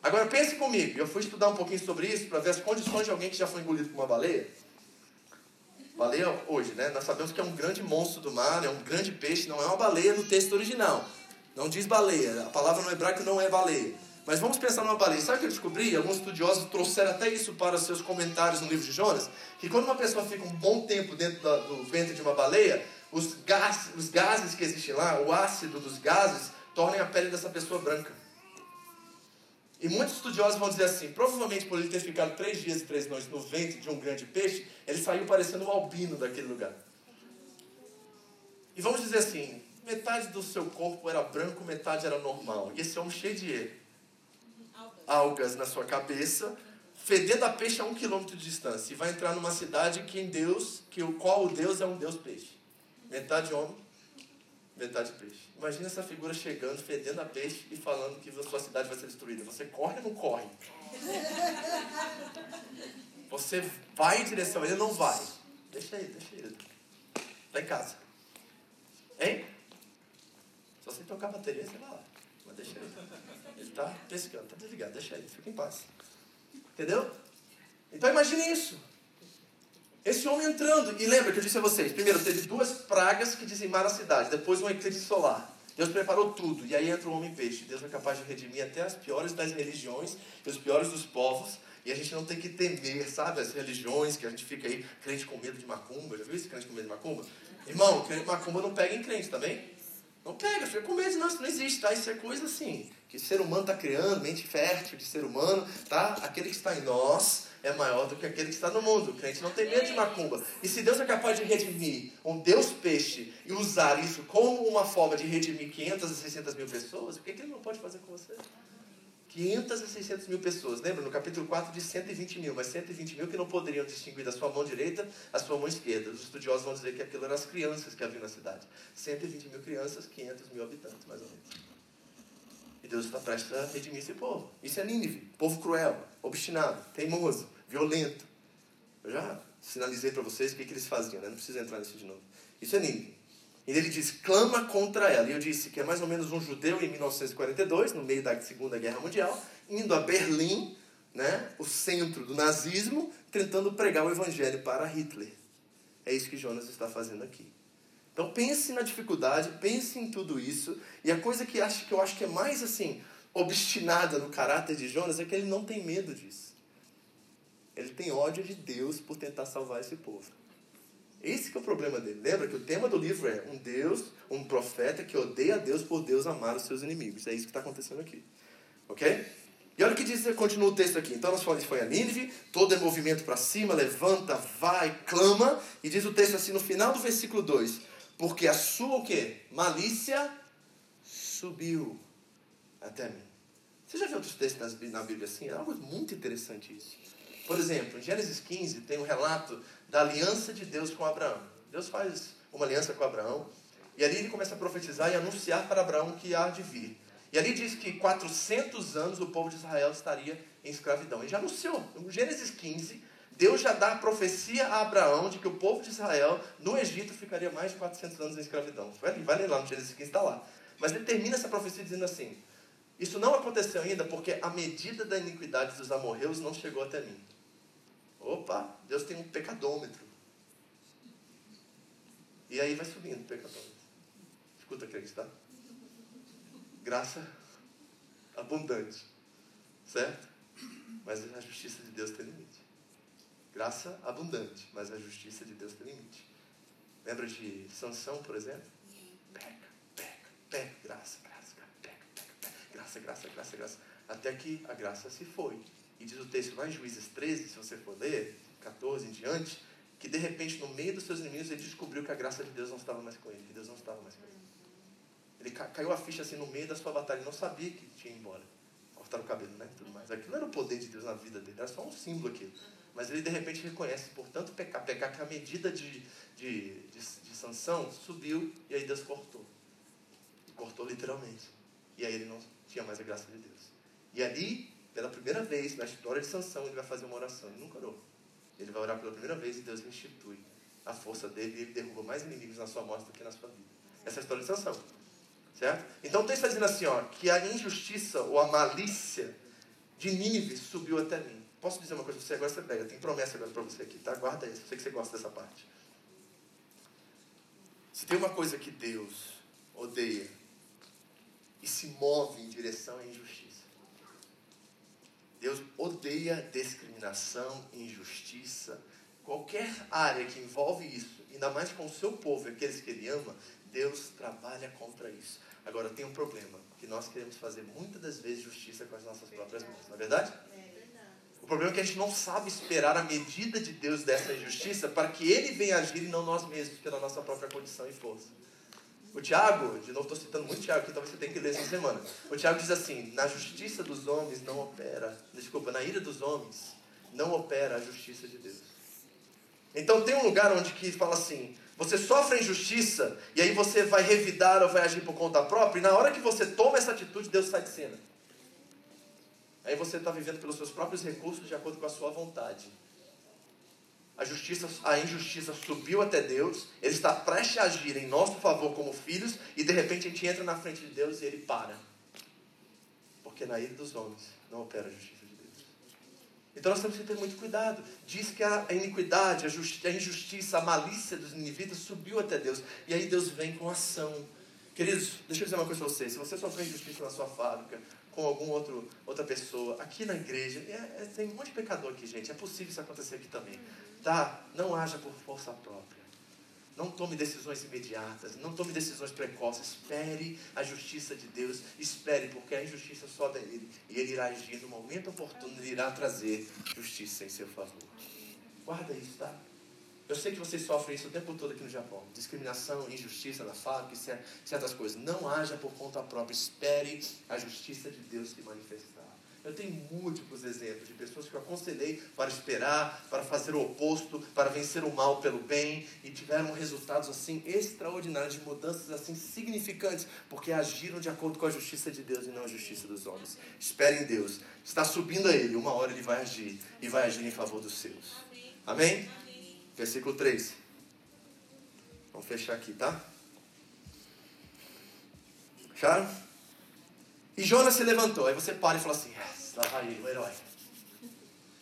Agora pense comigo, eu fui estudar um pouquinho sobre isso para ver as condições de alguém que já foi engolido por uma baleia. Baleia hoje, né? Nós sabemos que é um grande monstro do mar, é um grande peixe, não é uma baleia no texto original. Não diz baleia, a palavra no hebraico não é baleia. Mas vamos pensar numa baleia. Sabe o que eu descobri? Alguns estudiosos trouxeram até isso para seus comentários no livro de Jonas, que quando uma pessoa fica um bom tempo dentro do ventre de uma baleia, os, gás, os gases que existem lá, o ácido dos gases, tornem a pele dessa pessoa branca. E muitos estudiosos vão dizer assim: provavelmente por ele ter ficado três dias e três noites no ventre de um grande peixe, ele saiu parecendo um albino daquele lugar. E vamos dizer assim: metade do seu corpo era branco, metade era normal. E esse homem cheio de algas na sua cabeça, fedendo a peixe a um quilômetro de distância. E vai entrar numa cidade que em Deus, que o qual o Deus é um Deus peixe. Metade homem, metade peixe. Imagina essa figura chegando, fedendo a peixe e falando que a sua cidade vai ser destruída. Você corre ou não corre? Você vai em direção, ele não vai. Deixa ele, deixa ele. Está em casa. Hein? Se você tocar a bateria, você vai lá. Mas deixa ele. Ele está pescando, está desligado. Deixa ele, fica em paz. Entendeu? Então imagine isso. Esse homem entrando, e lembra que eu disse a vocês: primeiro, teve duas pragas que dizimaram a cidade, depois um eclipse solar. Deus preparou tudo, e aí entra o homem peixe. Deus é capaz de redimir até as piores das religiões e os piores dos povos, e a gente não tem que temer, sabe, as religiões que a gente fica aí, crente com medo de macumba. Já viu esse crente com medo de macumba? Irmão, crente macumba não pega em crente também. Tá não pega, fica com medo, não, isso não existe, tá? Isso é coisa assim, que o ser humano está criando, mente fértil de ser humano, tá? Aquele que está em nós é maior do que aquele que está no mundo. O crente não tem medo de macumba. E se Deus é capaz de redimir um Deus peixe e usar isso como uma forma de redimir 500 a 600 mil pessoas, o que, que ele não pode fazer com você? 500 a 600 mil pessoas. Lembra? No capítulo 4 de 120 mil, mas 120 mil que não poderiam distinguir da sua mão direita a sua mão esquerda. Os estudiosos vão dizer que aquilo eram as crianças que haviam na cidade. 120 mil crianças, 500 mil habitantes, mais ou menos. E Deus está prestes a redimir esse povo. Isso é Nínive, povo cruel, obstinado, teimoso, violento. Eu já sinalizei para vocês o que, que eles faziam, né? não preciso entrar nisso de novo. Isso é Nínive. E ele diz, clama contra ela. E eu disse que é mais ou menos um judeu em 1942, no meio da Segunda Guerra Mundial, indo a Berlim, né, o centro do nazismo, tentando pregar o evangelho para Hitler. É isso que Jonas está fazendo aqui. Então pense na dificuldade, pense em tudo isso. E a coisa que, acho, que eu acho que é mais assim obstinada no caráter de Jonas é que ele não tem medo disso. Ele tem ódio de Deus por tentar salvar esse povo. Esse é o problema dele. Lembra que o tema do livro é um Deus, um profeta que odeia a Deus por Deus amar os seus inimigos. É isso que está acontecendo aqui. Ok? E olha o que diz, continua o texto aqui. Então nós falamos foi a Nínive, todo é movimento para cima, levanta, vai, clama. E diz o texto assim no final do versículo 2. Porque a sua o quê? Malícia subiu até mim. Você já viu outros textos na Bíblia assim? É algo muito interessante isso. Por exemplo, em Gênesis 15 tem um relato da aliança de Deus com Abraão. Deus faz uma aliança com Abraão e ali ele começa a profetizar e anunciar para Abraão que há de vir. E ali diz que 400 anos o povo de Israel estaria em escravidão. Ele já anunciou. Em Gênesis 15, Deus já dá a profecia a Abraão de que o povo de Israel no Egito ficaria mais de 400 anos em escravidão. Vai ler lá no Gênesis 15, está lá. Mas ele termina essa profecia dizendo assim: Isso não aconteceu ainda porque a medida da iniquidade dos amorreus não chegou até mim. Opa, Deus tem um pecadômetro. E aí vai subindo o pecadômetro. Escuta, crente, tá? Graça abundante. Certo? Mas a justiça de Deus tem limite. Graça abundante, mas a justiça de Deus tem limite. Lembra de Sansão, por exemplo? Peca, peca, peca, graça, graça, peca, peca, peca, graça, graça, graça, graça. Até que a graça se foi. E diz o texto lá em Juízes 13, se você for ler, 14 em diante, que de repente, no meio dos seus inimigos, ele descobriu que a graça de Deus não estava mais com ele, que Deus não estava mais com ele. Ele caiu a ficha assim no meio da sua batalha, ele não sabia que tinha ido embora. Cortaram o cabelo, né? Tudo mais. Aquilo era o poder de Deus na vida dele, era só um símbolo aquilo. Mas ele de repente reconhece, portanto, pecar, pecar que a medida de, de, de, de sanção subiu e aí Deus cortou. Cortou literalmente. E aí ele não tinha mais a graça de Deus. E ali pela primeira vez na história de Sansão, ele vai fazer uma oração. Ele nunca orou. Ele vai orar pela primeira vez e Deus restitui a força dele e ele derruba mais inimigos na sua morte do que na sua vida. Essa é a história de Sansão. Certo? Então texto está dizendo assim, ó, que a injustiça ou a malícia de Nínive subiu até mim. Posso dizer uma coisa para você? Agora você pega. Tem promessa agora para você aqui, tá? Guarda isso. Eu sei que você gosta dessa parte. Se tem uma coisa que Deus odeia e se move em direção à injustiça, Deus odeia discriminação, injustiça, qualquer área que envolve isso, ainda mais com o seu povo, aqueles que ele ama, Deus trabalha contra isso. Agora tem um problema, que nós queremos fazer muitas das vezes justiça com as nossas próprias mãos, não é verdade? O problema é que a gente não sabe esperar a medida de Deus dessa injustiça para que Ele venha agir e não nós mesmos, pela nossa própria condição e força. O Tiago, de novo estou citando muito Tiago, que talvez você tenha que ler essa semana. O Tiago diz assim: na justiça dos homens não opera, desculpa, na ira dos homens não opera a justiça de Deus. Então tem um lugar onde que fala assim: você sofre injustiça e aí você vai revidar ou vai agir por conta própria, e na hora que você toma essa atitude, Deus sai de cena. Aí você está vivendo pelos seus próprios recursos de acordo com a sua vontade a, justiça, a injustiça subiu até Deus, Ele está prestes a agir em nosso favor como filhos, e de repente a gente entra na frente de Deus e Ele para. Porque na ira dos homens não opera a justiça de Deus. Então nós temos que ter muito cuidado. Diz que a iniquidade, a, a injustiça, a malícia dos ninivitas subiu até Deus. E aí Deus vem com ação. Queridos, deixa eu dizer uma coisa para vocês. Se você sofreu injustiça na sua fábrica, com algum outro, outra pessoa, aqui na igreja, é, é, tem um monte de pecador aqui, gente. É possível isso acontecer aqui também. Tá? Não haja por força própria. Não tome decisões imediatas, não tome decisões precoces. Espere a justiça de Deus, espere, porque a injustiça sobe a Ele e Ele irá agir no momento oportuno, Ele irá trazer justiça em seu favor. Guarda isso, tá? Eu sei que vocês sofrem isso o tempo todo aqui no Japão. Discriminação, injustiça na fábrica, certas coisas. Não haja por conta própria. Espere a justiça de Deus se manifestar. Eu tenho múltiplos exemplos de pessoas que eu aconselhei para esperar, para fazer o oposto, para vencer o mal pelo bem e tiveram resultados assim extraordinários, de mudanças assim significantes, porque agiram de acordo com a justiça de Deus e não a justiça dos homens. Espere em Deus. Está subindo a Ele, uma hora Ele vai agir e vai agir em favor dos seus. Amém? Versículo 3. Vamos fechar aqui, tá? Fecharam? E Jonas se levantou. Aí você para e fala assim: yes, lá vai ele, o herói.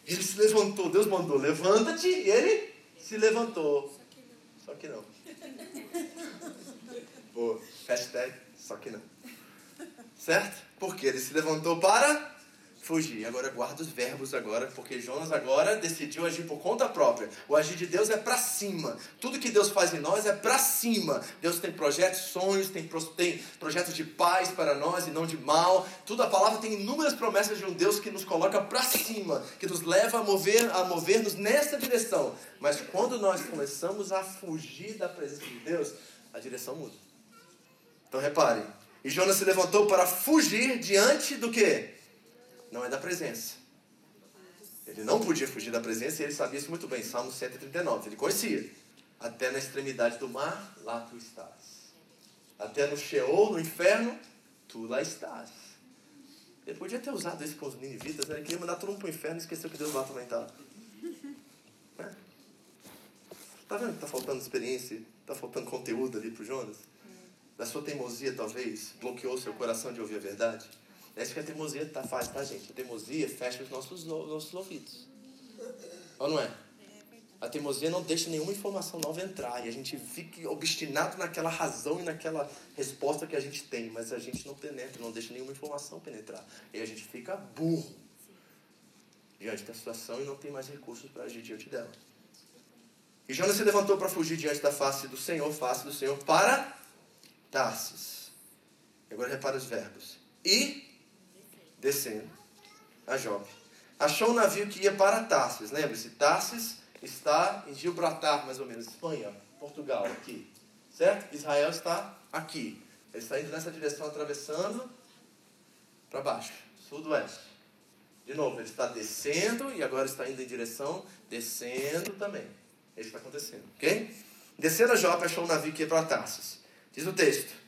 Ele se levantou, Deus mandou, levanta-te, e ele se levantou. Só que não. Boa. Hashtag, só que não. Certo? Porque ele se levantou para fugir. Agora guarda os verbos agora, porque Jonas agora decidiu agir por conta própria. O agir de Deus é para cima. Tudo que Deus faz em nós é para cima. Deus tem projetos, sonhos, tem, tem projetos de paz para nós e não de mal. Tudo a palavra tem inúmeras promessas de um Deus que nos coloca para cima, que nos leva a mover a mover-nos nessa direção. Mas quando nós começamos a fugir da presença de Deus, a direção muda. Então reparem, e Jonas se levantou para fugir diante do que? Não é da presença. Ele não podia fugir da presença e ele sabia isso muito bem. Salmo 139, ele conhecia. Até na extremidade do mar, lá tu estás. Até no Sheol, no inferno, tu lá estás. Ele podia ter usado isso com os ninivitas, né? Ele queria mandar todo mundo para o inferno e esqueceu que Deus lá também está. É. Tá vendo que está faltando experiência? Está faltando conteúdo ali para o Jonas? Da sua teimosia, talvez, bloqueou seu coração de ouvir a verdade? É isso que a teimosia tá, faz, tá, gente? A teimosia fecha os nossos, nossos ouvidos. Ou não é? A teimosia não deixa nenhuma informação nova entrar e a gente fica obstinado naquela razão e naquela resposta que a gente tem, mas a gente não penetra, não deixa nenhuma informação penetrar. E a gente fica burro diante da situação e não tem mais recursos para agir diante dela. E Jonas se levantou para fugir diante da face do Senhor, face do Senhor, para Tarsis. Agora repara os verbos. E descendo a Jope. Achou um navio que ia para Tarsis. Lembre-se, Tarsis está em Gibraltar, mais ou menos, Espanha, Portugal, aqui. Certo? Israel está aqui. Ele está indo nessa direção, atravessando para baixo, sudoeste. De novo, ele está descendo e agora está indo em direção, descendo também. Isso está acontecendo, ok? Descendo a Jope, achou um navio que ia para Tarsis. Diz o texto.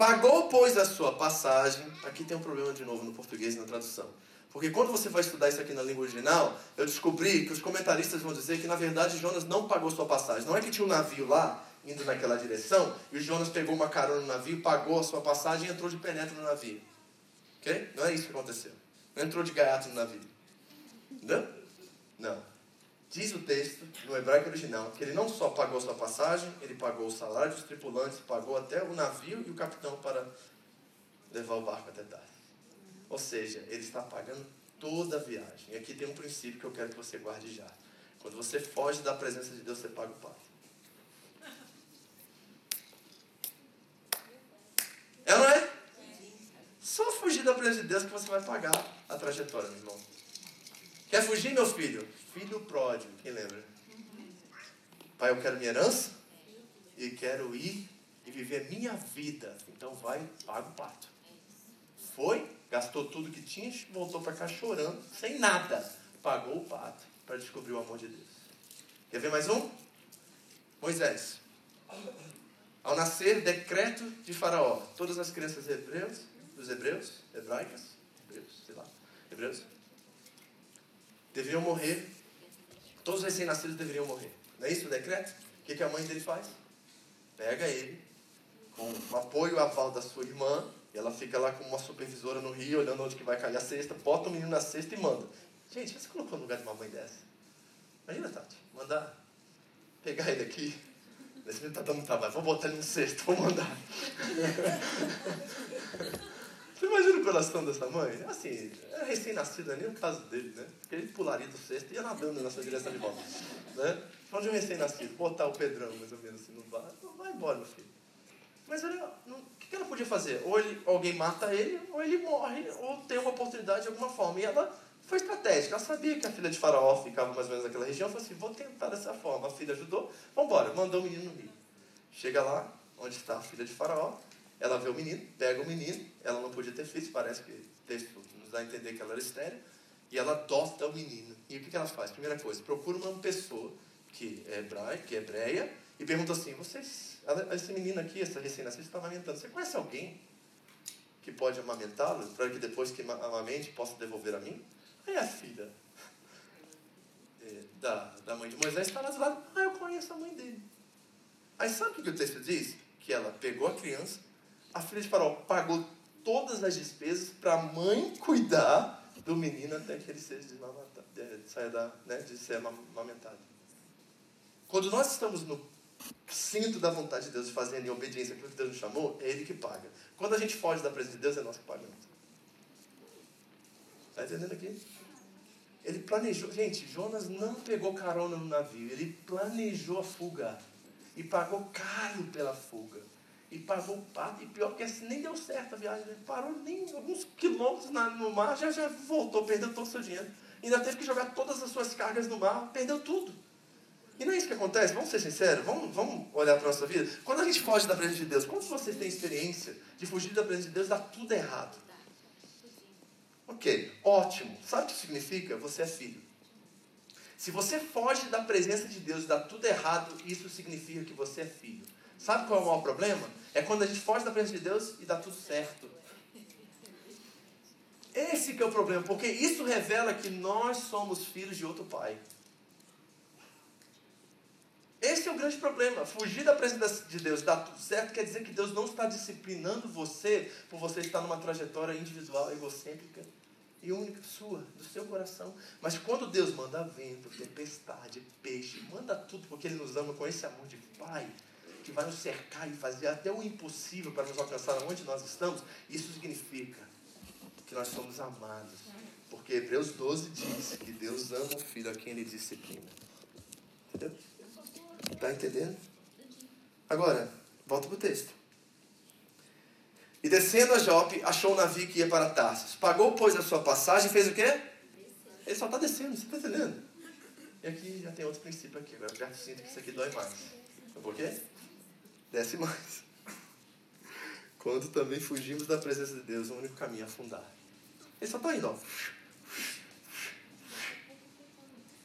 Pagou, pois, a sua passagem. Aqui tem um problema de novo no português na tradução. Porque quando você vai estudar isso aqui na língua original, eu descobri que os comentaristas vão dizer que, na verdade, Jonas não pagou sua passagem. Não é que tinha um navio lá, indo naquela direção, e o Jonas pegou uma carona no navio, pagou a sua passagem e entrou de penetra no navio. Ok? Não é isso que aconteceu. Não entrou de gaiato no navio. Entendeu? Não. Diz o texto, no hebraico original, que ele não só pagou sua passagem, ele pagou o salário dos tripulantes, pagou até o navio e o capitão para levar o barco até Tarsis. Ou seja, ele está pagando toda a viagem. E aqui tem um princípio que eu quero que você guarde já. Quando você foge da presença de Deus, você paga o pato. É não é? Só fugir da presença de Deus que você vai pagar a trajetória, meu irmão. Quer fugir, meu filho? Filho pródigo, quem lembra? Pai, eu quero minha herança e quero ir e viver minha vida. Então vai, paga o pato. Foi, gastou tudo que tinha, voltou para cá chorando, sem nada. Pagou o pato para descobrir o amor de Deus. Quer ver mais um? Moisés. Ao nascer, decreto de Faraó. Todas as crianças hebreus, dos hebreus, hebraicas, hebreus, sei lá, hebreus, deveriam morrer. Todos os recém-nascidos deveriam morrer. Não é isso o decreto? O que, que a mãe dele faz? Pega ele, com o apoio aval da sua irmã, e ela fica lá com uma supervisora no rio, olhando onde que vai cair a cesta, bota o menino na cesta e manda. Gente, você colocou no lugar de uma mãe dessa? Imagina, Tati, mandar pegar ele aqui. Esse menino tá dando trabalho, vou botar ele no cesto, vou mandar. [laughs] Você imagina o coração dessa mãe? Assim, é recém-nascido, é nem o caso dele, né? Porque ele pularia do cesto e ia nadando na sua direção de volta. Né? Onde um recém-nascido, botar o Pedrão mais ou menos assim no bar, vai embora, meu filho. Mas ela, o que ela podia fazer? Ou ele, alguém mata ele, ou ele morre, ou tem uma oportunidade de alguma forma. E ela foi estratégica. Ela sabia que a filha de Faraó ficava mais ou menos naquela região. Falou assim: vou tentar dessa forma. A filha ajudou, vamos embora. Mandou o menino no rio. Chega lá, onde está a filha de Faraó. Ela vê o menino, pega o menino, ela não podia ter filhos, parece que o texto nos dá a entender que ela era estéreo, e ela adota o menino. E o que ela faz? Primeira coisa, procura uma pessoa que é hebraica, que é hebreia, e pergunta assim: vocês, esse menino aqui, essa recém-nascida, está amamentando, você conhece alguém que pode amamentá-lo, para que depois que amamente possa devolver a mim? Aí a filha [laughs] da, da mãe de Moisés está lá do lado: ah, eu conheço a mãe dele. Aí sabe o que o texto diz? Que ela pegou a criança, a filha de Faraó pagou todas as despesas para a mãe cuidar do menino até que ele seja saia da, né, de ser amamentado. Quando nós estamos no centro da vontade de Deus, fazendo em obediência aquilo que Deus nos chamou, é Ele que paga. Quando a gente foge da presença de Deus, é nós que pagamos. Está entendendo aqui? Ele planejou. Gente, Jonas não pegou carona no navio, ele planejou a fuga. E pagou caro pela fuga. E pagou o pato. E pior que assim, nem deu certo a viagem. Ele parou nem alguns quilômetros na, no mar, já, já voltou, perdeu todo o seu dinheiro. Ainda teve que jogar todas as suas cargas no mar, perdeu tudo. E não é isso que acontece, vamos ser sinceros, vamos, vamos olhar para a nossa vida. Quando a gente foge da presença de Deus, de vocês têm experiência de fugir da presença de Deus dá tudo errado? Ok, ótimo. Sabe o que significa? Você é filho. Se você foge da presença de Deus e dá tudo errado, isso significa que você é filho. Sabe qual é o maior problema? É quando a gente foge da presença de Deus e dá tudo certo. Esse que é o problema, porque isso revela que nós somos filhos de outro pai. Esse é o grande problema. Fugir da presença de Deus, dar tudo certo, quer dizer que Deus não está disciplinando você por você estar numa trajetória individual, egocêntrica e única sua, do seu coração. Mas quando Deus manda vento, tempestade, peixe, manda tudo porque Ele nos ama com esse amor de Pai, que vai nos cercar e fazer até o impossível para nos alcançar onde nós estamos, isso significa que nós somos amados. Porque Hebreus 12 diz que Deus ama o filho a quem Ele disciplina. Entendeu? Está entendendo? Agora, volta para o texto. E descendo a Jope, achou um navio que ia para Tarsus. Pagou, pois, a sua passagem e fez o quê? Ele só está descendo, você está entendendo? E aqui já tem outro princípio aqui. Agora já sinto que isso aqui dói mais. Por quê? Desce mais. Quando também fugimos da presença de Deus, o único caminho é afundar. Ele só está indo, ó.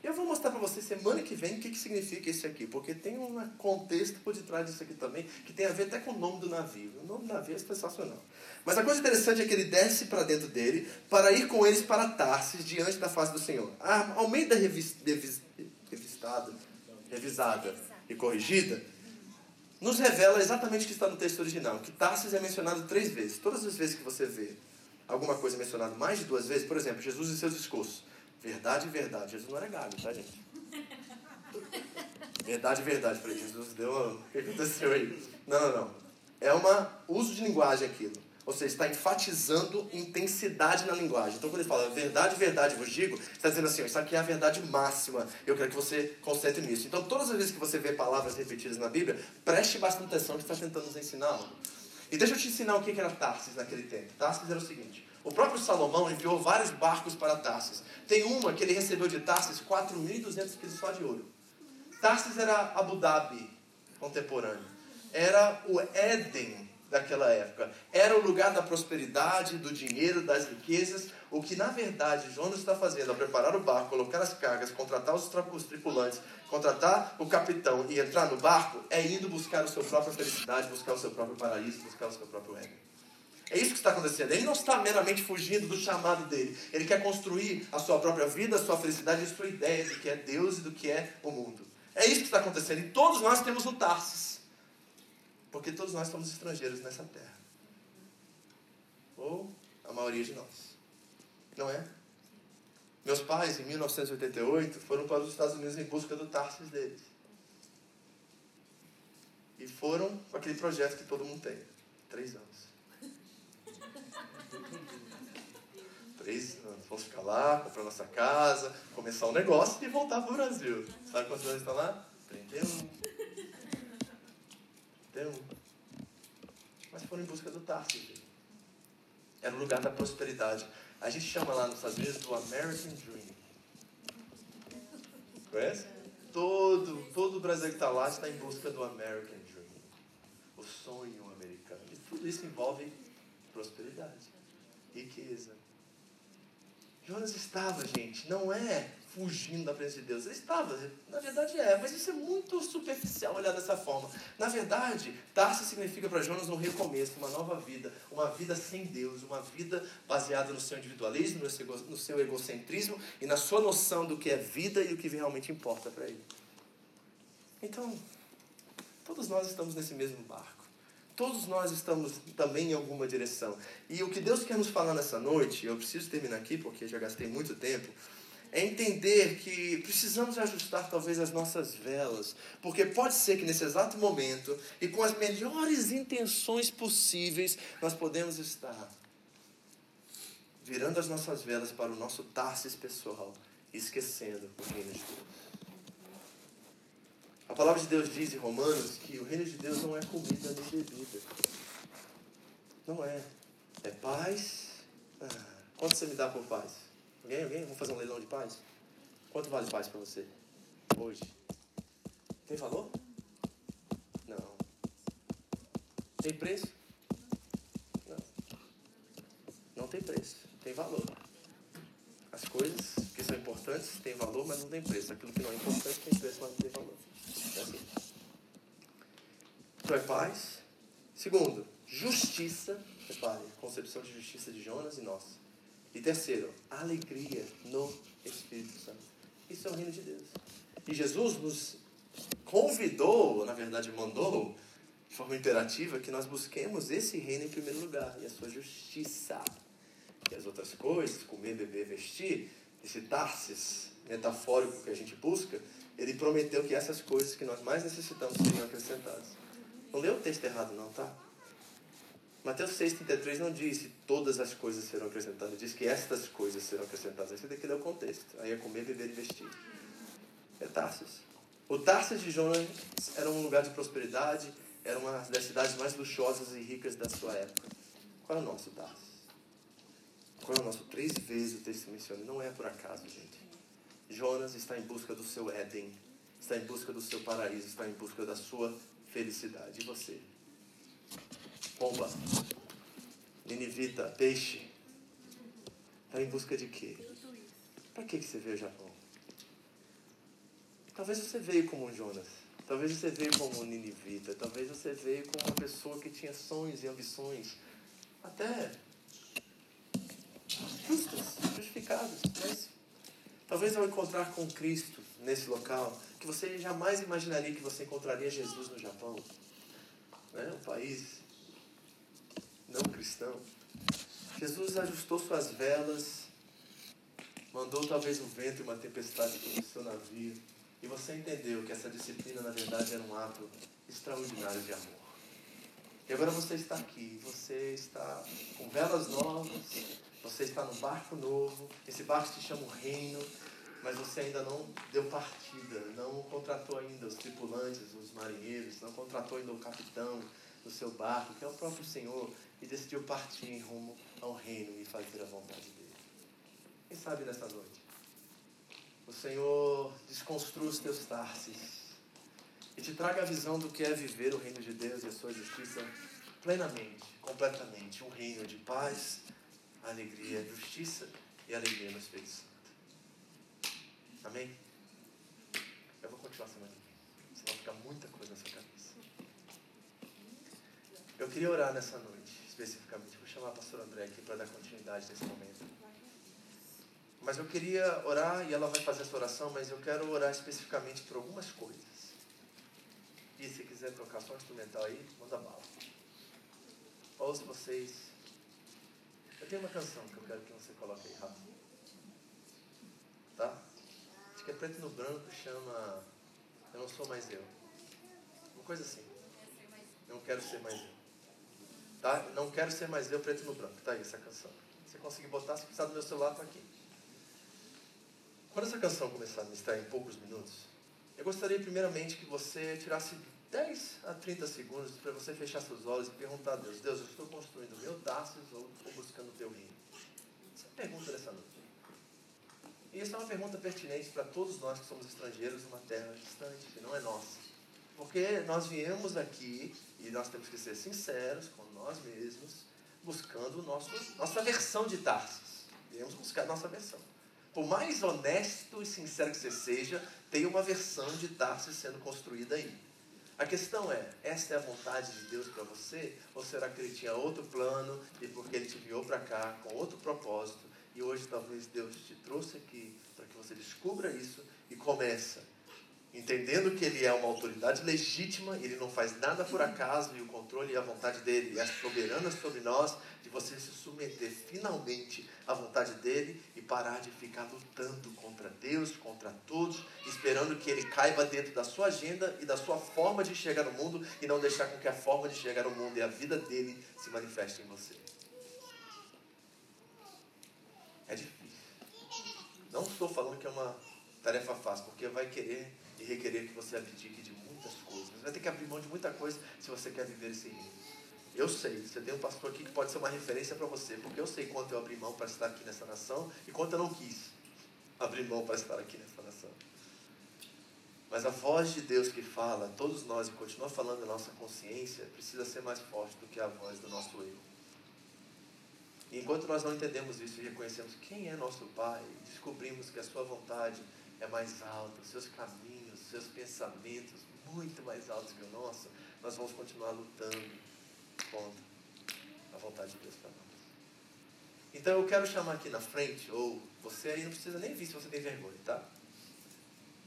Eu vou mostrar para você semana que vem o que, que significa isso aqui, porque tem um contexto por detrás disso aqui também, que tem a ver até com o nome do navio. O nome do navio é sensacional. Mas a coisa interessante é que ele desce para dentro dele para ir com eles para Tarsis, diante da face do Senhor. A Almeida revis, revis, revistada, revisada e corrigida, nos revela exatamente o que está no texto original, que Tarsis é mencionado três vezes. Todas as vezes que você vê alguma coisa mencionada mais de duas vezes, por exemplo, Jesus e seus discursos. Verdade, verdade. Jesus não era gago, tá, gente? Verdade, verdade. Falei, Jesus deu. O que aconteceu aí? Não, não, não. É um uso de linguagem aquilo. Ou seja, está enfatizando intensidade na linguagem. Então, quando ele fala verdade, verdade, vos digo, está dizendo assim: isso aqui é a verdade máxima. Eu quero que você concentre nisso. Então, todas as vezes que você vê palavras repetidas na Bíblia, preste bastante atenção que está tentando nos ensinar algo. E deixa eu te ensinar o que era Tarsis naquele tempo. Tarsis era o seguinte: o próprio Salomão enviou vários barcos para Tarsis. Tem uma que ele recebeu de Tarsis 4.200 quilos só de ouro. Tarsis era Abu Dhabi contemporâneo. Era o Éden daquela época. Era o lugar da prosperidade, do dinheiro, das riquezas. O que na verdade Jonas está fazendo ao preparar o barco, colocar as cargas, contratar os, os tripulantes, contratar o capitão e entrar no barco, é indo buscar a sua própria felicidade, buscar o seu próprio paraíso, buscar o seu próprio Éden. É isso que está acontecendo. Ele não está meramente fugindo do chamado dele. Ele quer construir a sua própria vida, a sua felicidade e a sua ideia do que é Deus e do que é o mundo. É isso que está acontecendo. E todos nós temos um Tarsis. Porque todos nós somos estrangeiros nessa terra. Ou a maioria de nós. Não é? Meus pais, em 1988, foram para os Estados Unidos em busca do Tarsis deles. E foram com aquele projeto que todo mundo tem. Três anos. três anos. Vamos ficar lá, comprar nossa casa, começar um negócio e voltar para o Brasil. Sabe quantos anos estão lá? 31. 31. Mas foram em busca do Tarso. Era o lugar da prosperidade. A gente chama lá nos Estados Unidos do American Dream. Conhece? Todo, todo o Brasil que está lá está em busca do American Dream. O sonho americano. E tudo isso envolve prosperidade, riqueza, Jonas estava, gente, não é fugindo da presença de Deus. Ele estava, na verdade é, mas isso é muito superficial olhar dessa forma. Na verdade, Tarsis significa para Jonas um recomeço, uma nova vida, uma vida sem Deus, uma vida baseada no seu individualismo, no seu egocentrismo e na sua noção do que é vida e o que realmente importa para ele. Então, Todos nós estamos nesse mesmo barco. Todos nós estamos também em alguma direção. E o que Deus quer nos falar nessa noite, eu preciso terminar aqui porque já gastei muito tempo, é entender que precisamos ajustar talvez as nossas velas, porque pode ser que nesse exato momento e com as melhores intenções possíveis nós podemos estar virando as nossas velas para o nosso Tarsis pessoal e esquecendo o reino de Deus. A palavra de Deus diz em Romanos que o reino de Deus não é comida nem bebida. Não é. É paz. Ah, quanto você me dá por paz? Alguém? Alguém? Vamos fazer um leilão de paz? Quanto vale paz para você? Hoje. Tem valor? Não. Tem preço? Não. Não tem preço. Tem valor. As coisas que são importantes têm valor, mas não tem preço. Aquilo que não é importante tem preço, mas não tem valor. É assim. Então é paz. Segundo, justiça. Repare, concepção de justiça de Jonas e nós. E terceiro, alegria no Espírito Santo. Isso é o reino de Deus. E Jesus nos convidou, na verdade mandou, de forma imperativa, que nós busquemos esse reino em primeiro lugar e a sua justiça. E as outras coisas, comer, beber, vestir, esse Tarsis metafórico que a gente busca, ele prometeu que essas coisas que nós mais necessitamos seriam acrescentadas. Não leu o texto errado, não, tá? Mateus 6,33 não diz que todas as coisas serão acrescentadas, diz que estas coisas serão acrescentadas. Esse daqui é o contexto. Aí é comer, beber e vestir. É Tarsis. O Tarsis de Jonas era um lugar de prosperidade, era uma das cidades mais luxuosas e ricas da sua época. Qual é o nosso Tarsis? Qual é o nosso? Três vezes o texto menciona. Não é por acaso, gente. Jonas está em busca do seu Éden, está em busca do seu paraíso, está em busca da sua felicidade. E você? Pomba, Ninivita, peixe, está em busca de quê? Para que, que você veio ao Japão? Talvez você veio como um Jonas. Talvez você veio como um Ninivita. Talvez você veio como uma pessoa que tinha sonhos e ambições. Até justas, justificadas. Mas talvez ao encontrar com Cristo nesse local, que você jamais imaginaria que você encontraria Jesus no Japão. Né? Um país não cristão. Jesus ajustou suas velas, mandou talvez um vento e uma tempestade para o seu navio. E você entendeu que essa disciplina, na verdade, era um ato extraordinário de amor. E agora você está aqui, você está com velas novas, você está num barco novo, esse barco se chama o Reino, mas você ainda não deu partida, não contratou ainda os tripulantes, os marinheiros, não contratou ainda o capitão do seu barco, que é o próprio Senhor, e decidiu partir em rumo ao reino e fazer a vontade dele. Quem sabe nessa noite? O Senhor desconstrua os teus tarses e te traga a visão do que é viver o reino de Deus e a sua justiça plenamente, completamente. Um reino de paz, alegria, justiça e alegria no Espírito Santo. Amém? Eu vou continuar semana que vem, senão ficar muita coisa na sua cabeça. Eu queria orar nessa noite, especificamente. Vou chamar a pastora André aqui para dar continuidade nesse momento. Mas eu queria orar, e ela vai fazer essa oração, mas eu quero orar especificamente por algumas coisas. E se quiser tocar só um instrumental aí, manda bala. Ouço vocês. Eu tenho uma canção que eu quero que você coloque aí rápido. Tá? Acho que é preto no branco, chama Eu Não Sou Mais Eu. Uma coisa assim. Não quero ser mais eu. Tá? Não quero ser mais eu, preto no branco. Tá aí essa canção. Você conseguir botar, se precisar do meu celular, tá aqui. Quando essa canção começar a ministrar em poucos minutos, eu gostaria primeiramente que você tirasse 10 a 30 segundos para você fechar seus olhos e perguntar a Deus: Deus, eu estou construindo meu Tarsus ou estou buscando o teu reino? Essa é pergunta dessa noite. E essa é uma pergunta pertinente para todos nós que somos estrangeiros numa terra distante, que não é nossa. Porque nós viemos aqui, e nós temos que ser sinceros com nós mesmos, buscando nosso, nossa versão de Tarsus. Viemos buscar nossa versão por mais honesto e sincero que você seja, tem uma versão de Tarsis sendo construída aí. A questão é, esta é a vontade de Deus para você? Ou será que ele tinha outro plano e porque ele te enviou para cá com outro propósito e hoje talvez Deus te trouxe aqui para que você descubra isso e começa entendendo que ele é uma autoridade legítima, ele não faz nada por acaso e o controle e a vontade dele é soberana sobre nós, de você se submeter finalmente à vontade dele e parar de ficar lutando contra Deus, contra todos, esperando que ele caiba dentro da sua agenda e da sua forma de chegar no mundo e não deixar com que a forma de chegar no mundo e a vida dele se manifeste em você. É difícil. Não estou falando que é uma tarefa fácil, porque vai querer e requerer que você abdique de muitas coisas. Você vai ter que abrir mão de muita coisa se você quer viver esse reino. Eu sei, você tem um pastor aqui que pode ser uma referência para você, porque eu sei quanto eu abri mão para estar aqui nessa nação e quanto eu não quis abrir mão para estar aqui nessa nação. Mas a voz de Deus que fala, todos nós, e continua falando na nossa consciência, precisa ser mais forte do que a voz do nosso eu. E enquanto nós não entendemos isso e reconhecemos quem é nosso Pai, descobrimos que a Sua vontade é mais alta, os seus caminhos, os seus pensamentos muito mais altos que o nosso, nós vamos continuar lutando contra a vontade de Deus para nós. Então eu quero chamar aqui na frente, ou você aí não precisa nem vir se você tem vergonha, tá?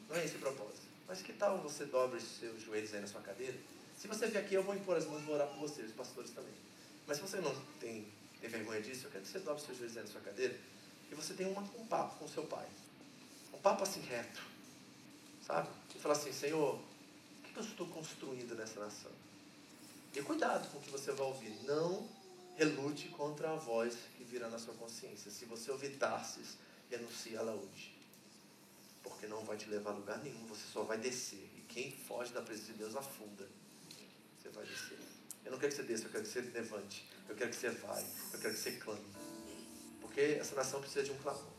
Não é esse o propósito. Mas que tal você dobre seus joelhos aí na sua cadeira? Se você vier aqui, eu vou impor as mãos e vou orar por você, os pastores também. Mas se você não tem, tem vergonha disso, eu quero que você dobre seus joelhos aí na sua cadeira e você tenha um papo com seu pai. Um papo assim reto. Sabe? E falar assim, Senhor, o que eu estou construindo nessa nação? E cuidado com o que você vai ouvir. Não relute contra a voz que virá na sua consciência. Se você ouvir Tarsis, renuncie ela hoje. Porque não vai te levar a lugar nenhum, você só vai descer. E quem foge da presença de Deus afunda. Você vai descer. Eu não quero que você desça, eu quero que você levante. Eu quero que você vai. Eu quero que você clame. Porque essa nação precisa de um clamor.